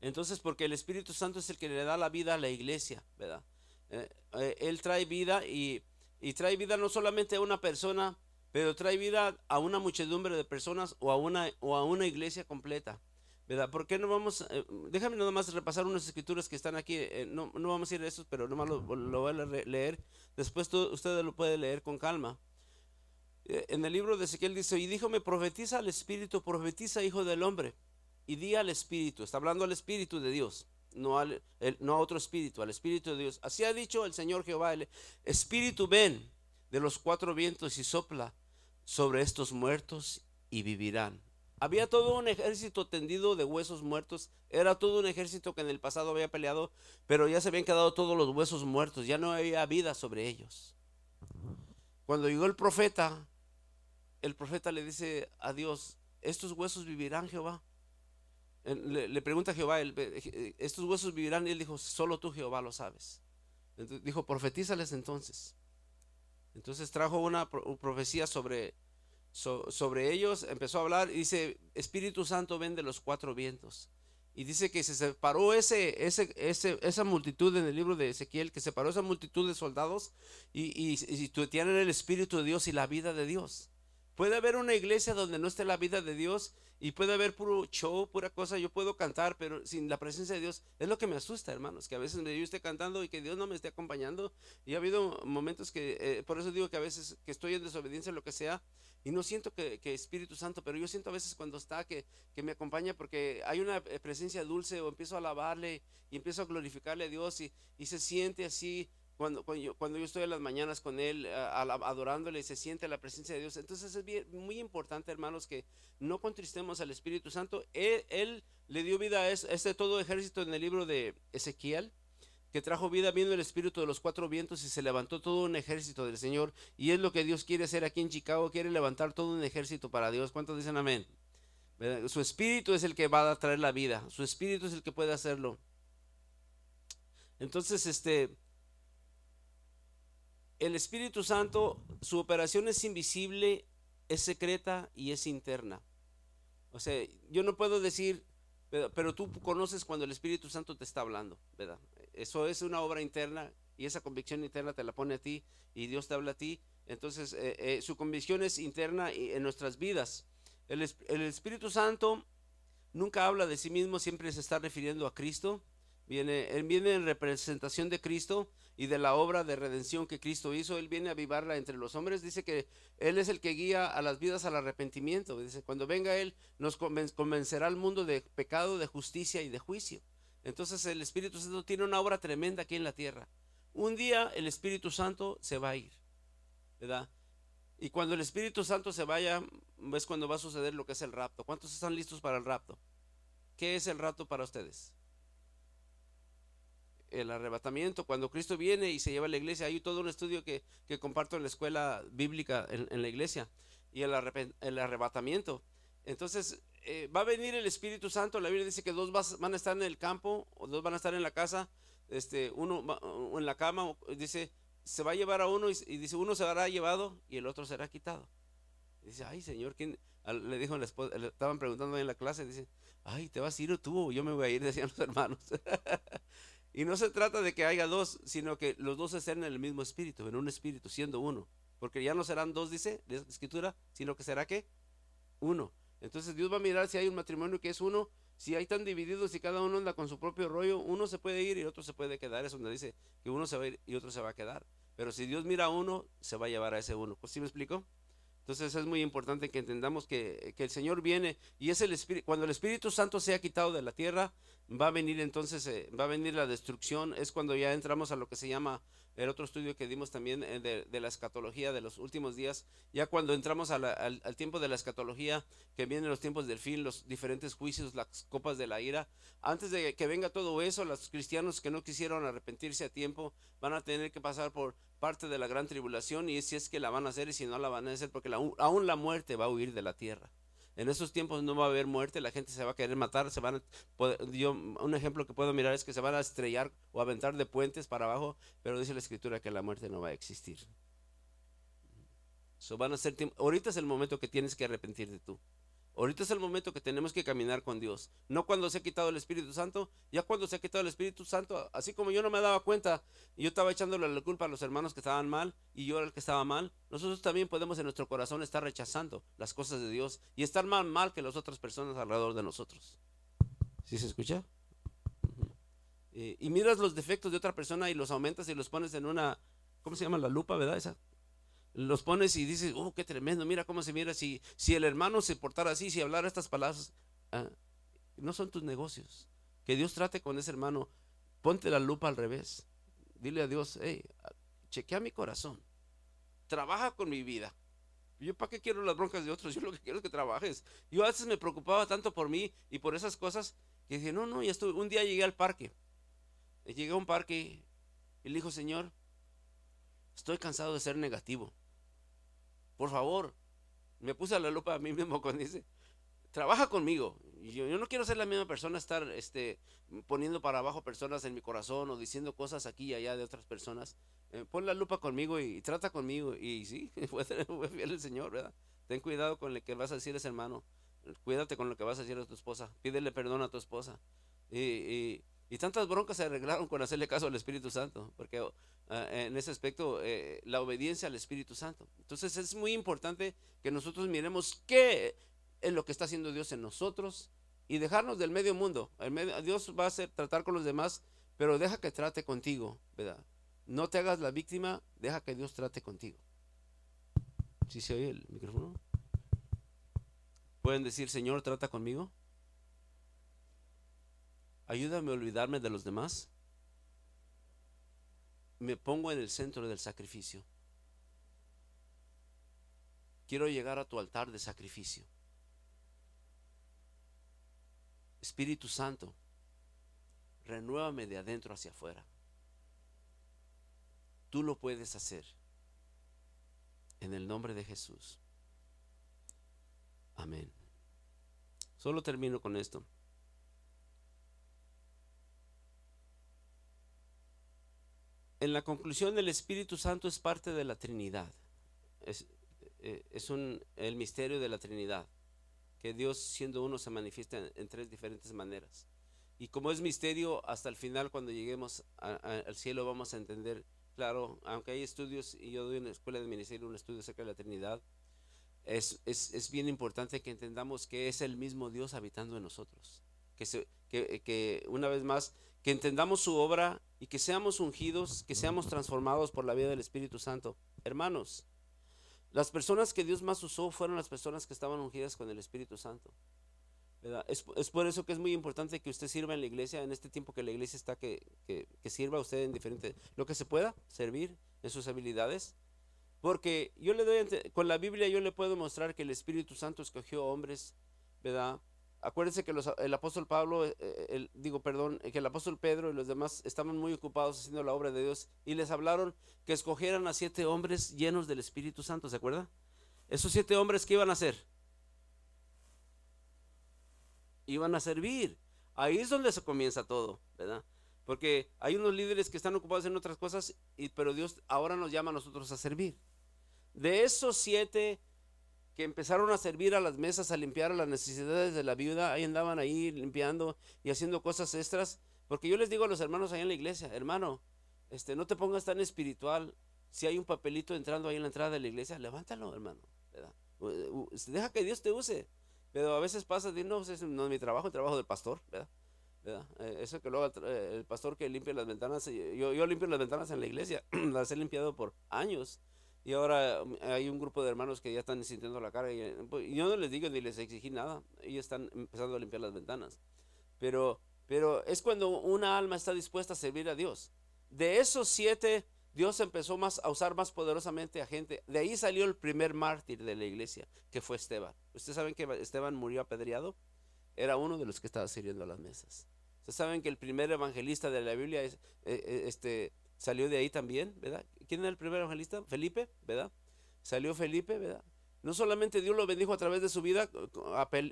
Entonces, porque el Espíritu Santo es el que le da la vida a la iglesia, ¿verdad? Eh, eh, él trae vida y, trae vida no solamente a una persona, pero trae vida a una muchedumbre de personas o a una, o a una iglesia completa. ¿Verdad? ¿Por qué no vamos? Eh, déjame nada más repasar unas escrituras que están aquí. no, no, vamos a ir a esos, pero nomás lo, lo voy a leer. Después usted lo puede leer con calma. en el libro de Ezequiel dice, y dijo, me profetiza al Espíritu, profetiza Hijo del Hombre, y di al Espíritu, está hablando al Espíritu de Dios, no, al, a otro espíritu, al Espíritu de Dios. Así ha dicho el Señor Jehová, Espíritu ven de los cuatro vientos y sopla sobre estos muertos y vivirán. Había todo un ejército tendido de huesos muertos. Era todo un ejército que en el pasado había peleado, pero ya se habían quedado todos los huesos muertos. Ya no había vida sobre ellos. Cuando llegó el profeta, el profeta le dice a Dios, estos huesos vivirán, Jehová. Le, pregunta a Jehová, estos huesos vivirán, y él dijo, solo tú, Jehová, lo sabes. dijo, profetízales entonces. Entonces trajo una profecía sobre, sobre ellos, empezó a hablar y dice, Espíritu Santo ven de los cuatro vientos. Y dice que se separó ese, ese, esa multitud en el libro de Ezequiel, que separó esa multitud de soldados y, y, y tienen el Espíritu de Dios y la vida de Dios. Puede haber una iglesia donde no esté la vida de Dios y puede haber puro show, pura cosa. Yo puedo cantar, pero sin la presencia de Dios es lo que me asusta, hermanos. Que a veces yo esté cantando y que Dios no me esté acompañando. Y ha habido momentos que, eh, por eso digo que a veces que estoy en desobediencia, lo que sea, y no siento que, que, Espíritu Santo, pero yo siento a veces cuando está que, que, me acompaña porque hay una eh, presencia dulce o empiezo a alabarle y empiezo a glorificarle a Dios y, y se siente así cuando, cuando, yo, cuando yo estoy en las mañanas con Él, adorándole, se siente la presencia de Dios. Entonces es bien, muy importante, hermanos, que no contristemos al Espíritu Santo. Él, le dio vida a este todo ejército en el libro de Ezequiel, que trajo vida viendo el Espíritu de los cuatro vientos y se levantó todo un ejército del Señor. Y es lo que Dios quiere hacer aquí en Chicago, quiere levantar todo un ejército para Dios. ¿Cuántos dicen amén? Su Espíritu es el que va a traer la vida, su Espíritu es el que puede hacerlo. Entonces, este el Espíritu Santo, su operación es invisible, es secreta y es interna. O sea, yo no puedo decir, pero, tú conoces cuando el Espíritu Santo te está hablando, ¿verdad? Eso es una obra interna y esa convicción interna te la pone a ti y Dios te habla a ti. Entonces, eh, eh, su convicción es interna en nuestras vidas. El, el Espíritu Santo nunca habla de sí mismo, siempre se está refiriendo a Cristo. Viene, él viene en representación de Cristo y de la obra de redención que Cristo hizo. Él viene a avivarla entre los hombres. Dice que Él es el que guía a las vidas al arrepentimiento. Dice, cuando venga Él, nos convencerá al mundo de pecado, de justicia y de juicio. Entonces el Espíritu Santo tiene una obra tremenda aquí en la tierra. Un día el Espíritu Santo se va a ir, ¿verdad? Y cuando el Espíritu Santo se vaya, es cuando va a suceder lo que es el rapto. ¿Cuántos están listos para el rapto? ¿Qué es el rapto para ustedes? El arrebatamiento, cuando Cristo viene y se lleva a la iglesia, hay todo un estudio que, comparto en la escuela bíblica en, la iglesia, y el, arrebatamiento. Entonces, eh, va a venir el Espíritu Santo, la Biblia dice que dos van a estar en el campo, o dos van a estar en la casa, este, uno en la cama, dice, se va a llevar a uno y, dice, uno será llevado y el otro será quitado. dice, ay Señor, ¿quién? Le dijo la esposa, le estaban preguntando en la clase, dice, ay, ¿te vas a ir o tú? Yo me voy a ir, decían los hermanos. Y no se trata de que haya dos, sino que los dos estén en el mismo espíritu, en un espíritu, siendo uno. Porque ya no serán dos, dice la escritura, sino que será que uno. Entonces Dios va a mirar si hay un matrimonio que es uno, si hay tan divididos y cada uno anda con su propio rollo, uno se puede ir y otro se puede quedar. Es donde dice que uno se va a ir y otro se va a quedar. Pero si Dios mira a uno, se va a llevar a ese uno. ¿Sí me explico? Entonces es muy importante que entendamos que, que el Señor viene y es el Espíritu, cuando el Espíritu Santo sea quitado de la tierra, va a venir entonces, eh, va a venir la destrucción, es cuando ya entramos a lo que se llama el otro estudio que dimos también eh, de, la escatología de los últimos días, ya cuando entramos al, al, tiempo de la escatología, que vienen los tiempos del fin, los diferentes juicios, las copas de la ira, antes de que venga todo eso, los cristianos que no quisieron arrepentirse a tiempo van a tener que pasar por parte de la gran tribulación y si es que la van a hacer y si no la van a hacer, porque aún la muerte va a huir de la tierra. En esos tiempos no va a haber muerte, la gente se va a querer matar, se van yo un ejemplo que puedo mirar es que se van a estrellar o aventar de puentes para abajo, pero dice la escritura que la muerte no va a existir. So van a ser ahorita es el momento que tienes que arrepentirte tú. Ahorita es el momento que tenemos que caminar con Dios. No cuando se ha quitado el Espíritu Santo. Ya cuando se ha quitado el Espíritu Santo, así como yo no me daba cuenta, yo estaba echándole la culpa a los hermanos que estaban mal y yo era el que estaba mal, nosotros también podemos en nuestro corazón estar rechazando las cosas de Dios y estar más mal que las otras personas alrededor de nosotros. ¿Sí se escucha? y miras los defectos de otra persona y los aumentas y los pones en una, ¿cómo se llama? La lupa, ¿verdad? Esa, los pones y dices, oh, qué tremendo, mira cómo se mira, si, si el hermano se portara así, si hablara estas palabras, ah, no son tus negocios. que Dios trate con ese hermano, ponte la lupa al revés. Dile a Dios, hey, chequea mi corazón, trabaja con mi vida. Yo para qué quiero las broncas de otros, yo lo que quiero es que trabajes. Yo a veces me preocupaba tanto por mí y por esas cosas que dije, no, no, ya estuve. Un día llegué al parque, llegué a un parque y le dijo, Señor, estoy cansado de ser negativo. Por favor, me puse a la lupa a mí mismo cuando dice, trabaja conmigo. Yo, yo, no quiero ser la misma persona, estar este, poniendo para abajo personas en mi corazón o diciendo cosas aquí y allá de otras personas. Eh, pon la lupa conmigo y, trata conmigo. Y sí, fue, fiel el Señor, ¿verdad? Ten cuidado con lo que vas a decir a ese hermano. Cuídate con lo que vas a decir a tu esposa. Pídele perdón a tu esposa. Y, y tantas broncas se arreglaron con hacerle caso al Espíritu Santo. Porque uh, en ese aspecto, eh, la obediencia al Espíritu Santo. Entonces es muy importante que nosotros miremos qué es lo que está haciendo Dios en nosotros y dejarnos del medio mundo. Dios va a hacer, tratar con los demás, pero deja que trate contigo, ¿verdad? No te hagas la víctima, deja que Dios trate contigo. ¿Sí se oye el micrófono? Pueden decir, Señor, trata conmigo. Ayúdame a olvidarme de los demás. Me pongo en el centro del sacrificio. Quiero llegar a tu altar de sacrificio. Espíritu Santo, renuévame de adentro hacia afuera. Tú lo puedes hacer. En el nombre de Jesús. Amén. Solo termino con esto. En la conclusión, el Espíritu Santo es parte de la Trinidad. Es, eh, el misterio de la Trinidad que Dios siendo uno se manifiesta en, tres diferentes maneras. Y como es misterio, hasta el final cuando lleguemos al cielo vamos a entender, claro, aunque hay estudios, y yo doy en la escuela de ministerio un estudio acerca de la Trinidad, es, bien importante que entendamos que es el mismo Dios habitando en nosotros. Que una vez más, que entendamos su obra y que seamos ungidos, que seamos transformados por la vida del Espíritu Santo. Hermanos, las personas que Dios más usó fueron las personas que estaban ungidas con el Espíritu Santo. Es, por eso que es muy importante que usted sirva en la iglesia, en este tiempo que la iglesia está, que, que, sirva usted en diferente, lo que se pueda, servir en sus habilidades. Porque yo le doy, con la Biblia yo le puedo mostrar que el Espíritu Santo escogió hombres, ¿verdad? Acuérdense que el apóstol Pablo, eh, el, digo, perdón, que el apóstol Pedro y los demás estaban muy ocupados haciendo la obra de Dios y les hablaron que escogieran a siete hombres llenos del Espíritu Santo, ¿se acuerda? Esos siete hombres, ¿qué iban a hacer? Iban a servir. Ahí es donde se comienza todo, ¿verdad? Porque hay unos líderes que están ocupados en otras cosas, y, pero Dios ahora nos llama a nosotros a servir. De esos siete que empezaron a servir a las mesas, a limpiar las necesidades de la viuda, ahí andaban ahí limpiando y haciendo cosas extras, porque yo les digo a los hermanos ahí en la iglesia, hermano, este, no te pongas tan espiritual, si hay un papelito entrando ahí en la entrada de la iglesia, levántalo, hermano, ¿verdad? deja que Dios te use, pero a veces pasa, no, no es mi trabajo, el trabajo del pastor, ¿verdad? ¿verdad? Eh, eso que luego eh, el pastor que limpia las ventanas, yo limpio las ventanas en la iglesia, las he limpiado por años, y ahora um, hay un grupo de hermanos que ya están sintiendo la carga. Y, pues, yo no les digo ni les exigí nada. Ellos están empezando a limpiar las ventanas. Pero, pero es cuando una alma está dispuesta a servir a Dios. De esos siete, Dios empezó más a usar más poderosamente a gente. De ahí salió el primer mártir de la iglesia, que fue Esteban. ¿Ustedes saben que Esteban murió apedreado? Era uno de los que estaba sirviendo a las mesas. Ustedes saben que el primer evangelista de la Biblia es, eh, eh, este, salió de ahí también, ¿verdad? ¿Quién era el primer evangelista? Felipe, ¿verdad? Salió Felipe, ¿verdad? No solamente Dios lo bendijo a través de su vida,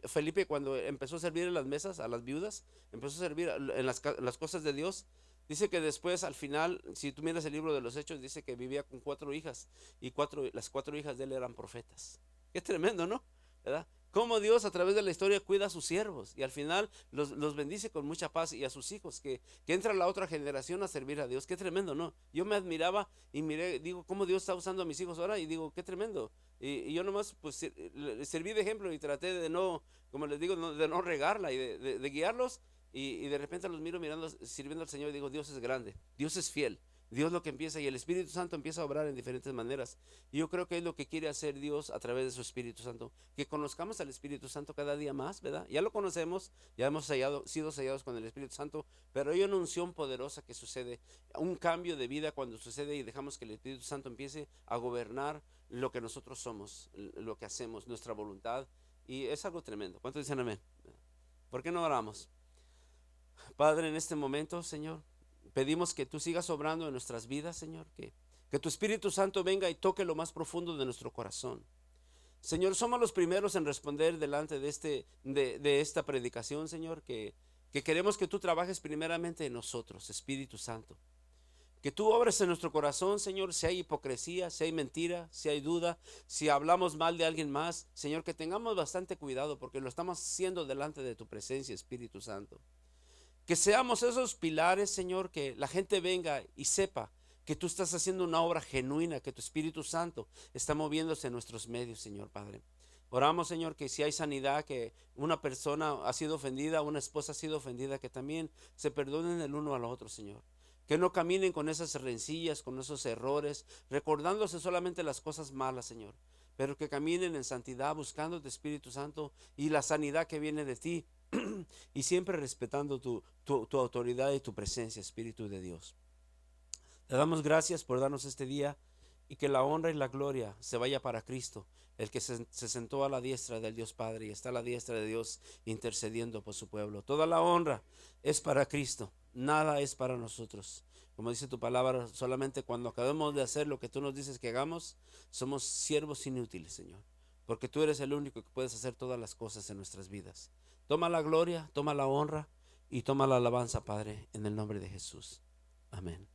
Felipe cuando empezó a servir en las mesas, a las viudas, empezó a servir en las, en las cosas de Dios. Dice que después, al final, si tú miras el libro de los Hechos, dice que vivía con cuatro hijas y cuatro, las cuatro hijas de él eran profetas. Qué tremendo, ¿no? ¿Verdad? Cómo Dios a través de la historia cuida a sus siervos y al final los, los bendice con mucha paz y a sus hijos, que, que, entra la otra generación a servir a Dios. Qué tremendo, ¿no? Yo me admiraba y miré, digo, cómo Dios está usando a mis hijos ahora y digo, qué tremendo. Y, y yo nomás, pues, serví de ejemplo y traté de no, como les digo, no, de no regarla y de guiarlos. Y, y, de repente los miro mirando, sirviendo al Señor y digo, Dios es grande, Dios es fiel. Dios lo que empieza y el Espíritu Santo empieza a obrar en diferentes maneras. Y yo creo que es lo que quiere hacer Dios a través de su Espíritu Santo. Que conozcamos al Espíritu Santo cada día más, ¿verdad? Ya lo conocemos, ya hemos sido sellados con el Espíritu Santo, pero hay una unción poderosa que sucede, un cambio de vida cuando sucede y dejamos que el Espíritu Santo empiece a gobernar lo que nosotros somos, lo que hacemos, nuestra voluntad. Y es algo tremendo. ¿Cuántos dicen amén? ¿Por qué no oramos? Padre, en este momento, Señor, pedimos que tú sigas obrando en nuestras vidas, Señor, que, que tu Espíritu Santo venga y toque lo más profundo de nuestro corazón. Señor, somos los primeros en responder delante de, este, de, esta predicación, Señor, que, que queremos que tú trabajes primeramente en nosotros, Espíritu Santo. Que tú obres en nuestro corazón, Señor, si hay hipocresía, si hay mentira, si hay duda, si hablamos mal de alguien más, Señor, que tengamos bastante cuidado porque lo estamos haciendo delante de tu presencia, Espíritu Santo. Que seamos esos pilares, Señor, que la gente venga y sepa que tú estás haciendo una obra genuina, que tu Espíritu Santo está moviéndose en nuestros medios, Señor Padre. Oramos, Señor, que si hay sanidad, que una persona ha sido ofendida, una esposa ha sido ofendida, que también se perdonen el uno al otro, Señor. Que no caminen con esas rencillas, con esos errores, recordándose solamente las cosas malas, Señor. Pero que caminen en santidad, buscando tu Espíritu Santo y la sanidad que viene de ti y siempre respetando tu, autoridad y tu presencia, Espíritu de Dios. Te damos gracias por darnos este día y que la honra y la gloria se vaya para Cristo, el que se, se, sentó a la diestra del Dios Padre y está a la diestra de Dios intercediendo por su pueblo. Toda la honra es para Cristo, nada es para nosotros. Como dice tu palabra, solamente cuando acabemos de hacer lo que tú nos dices que hagamos, somos siervos inútiles, Señor, porque tú eres el único que puedes hacer todas las cosas en nuestras vidas. Toma la gloria, toma la honra y toma la alabanza, Padre, en el nombre de Jesús. Amén.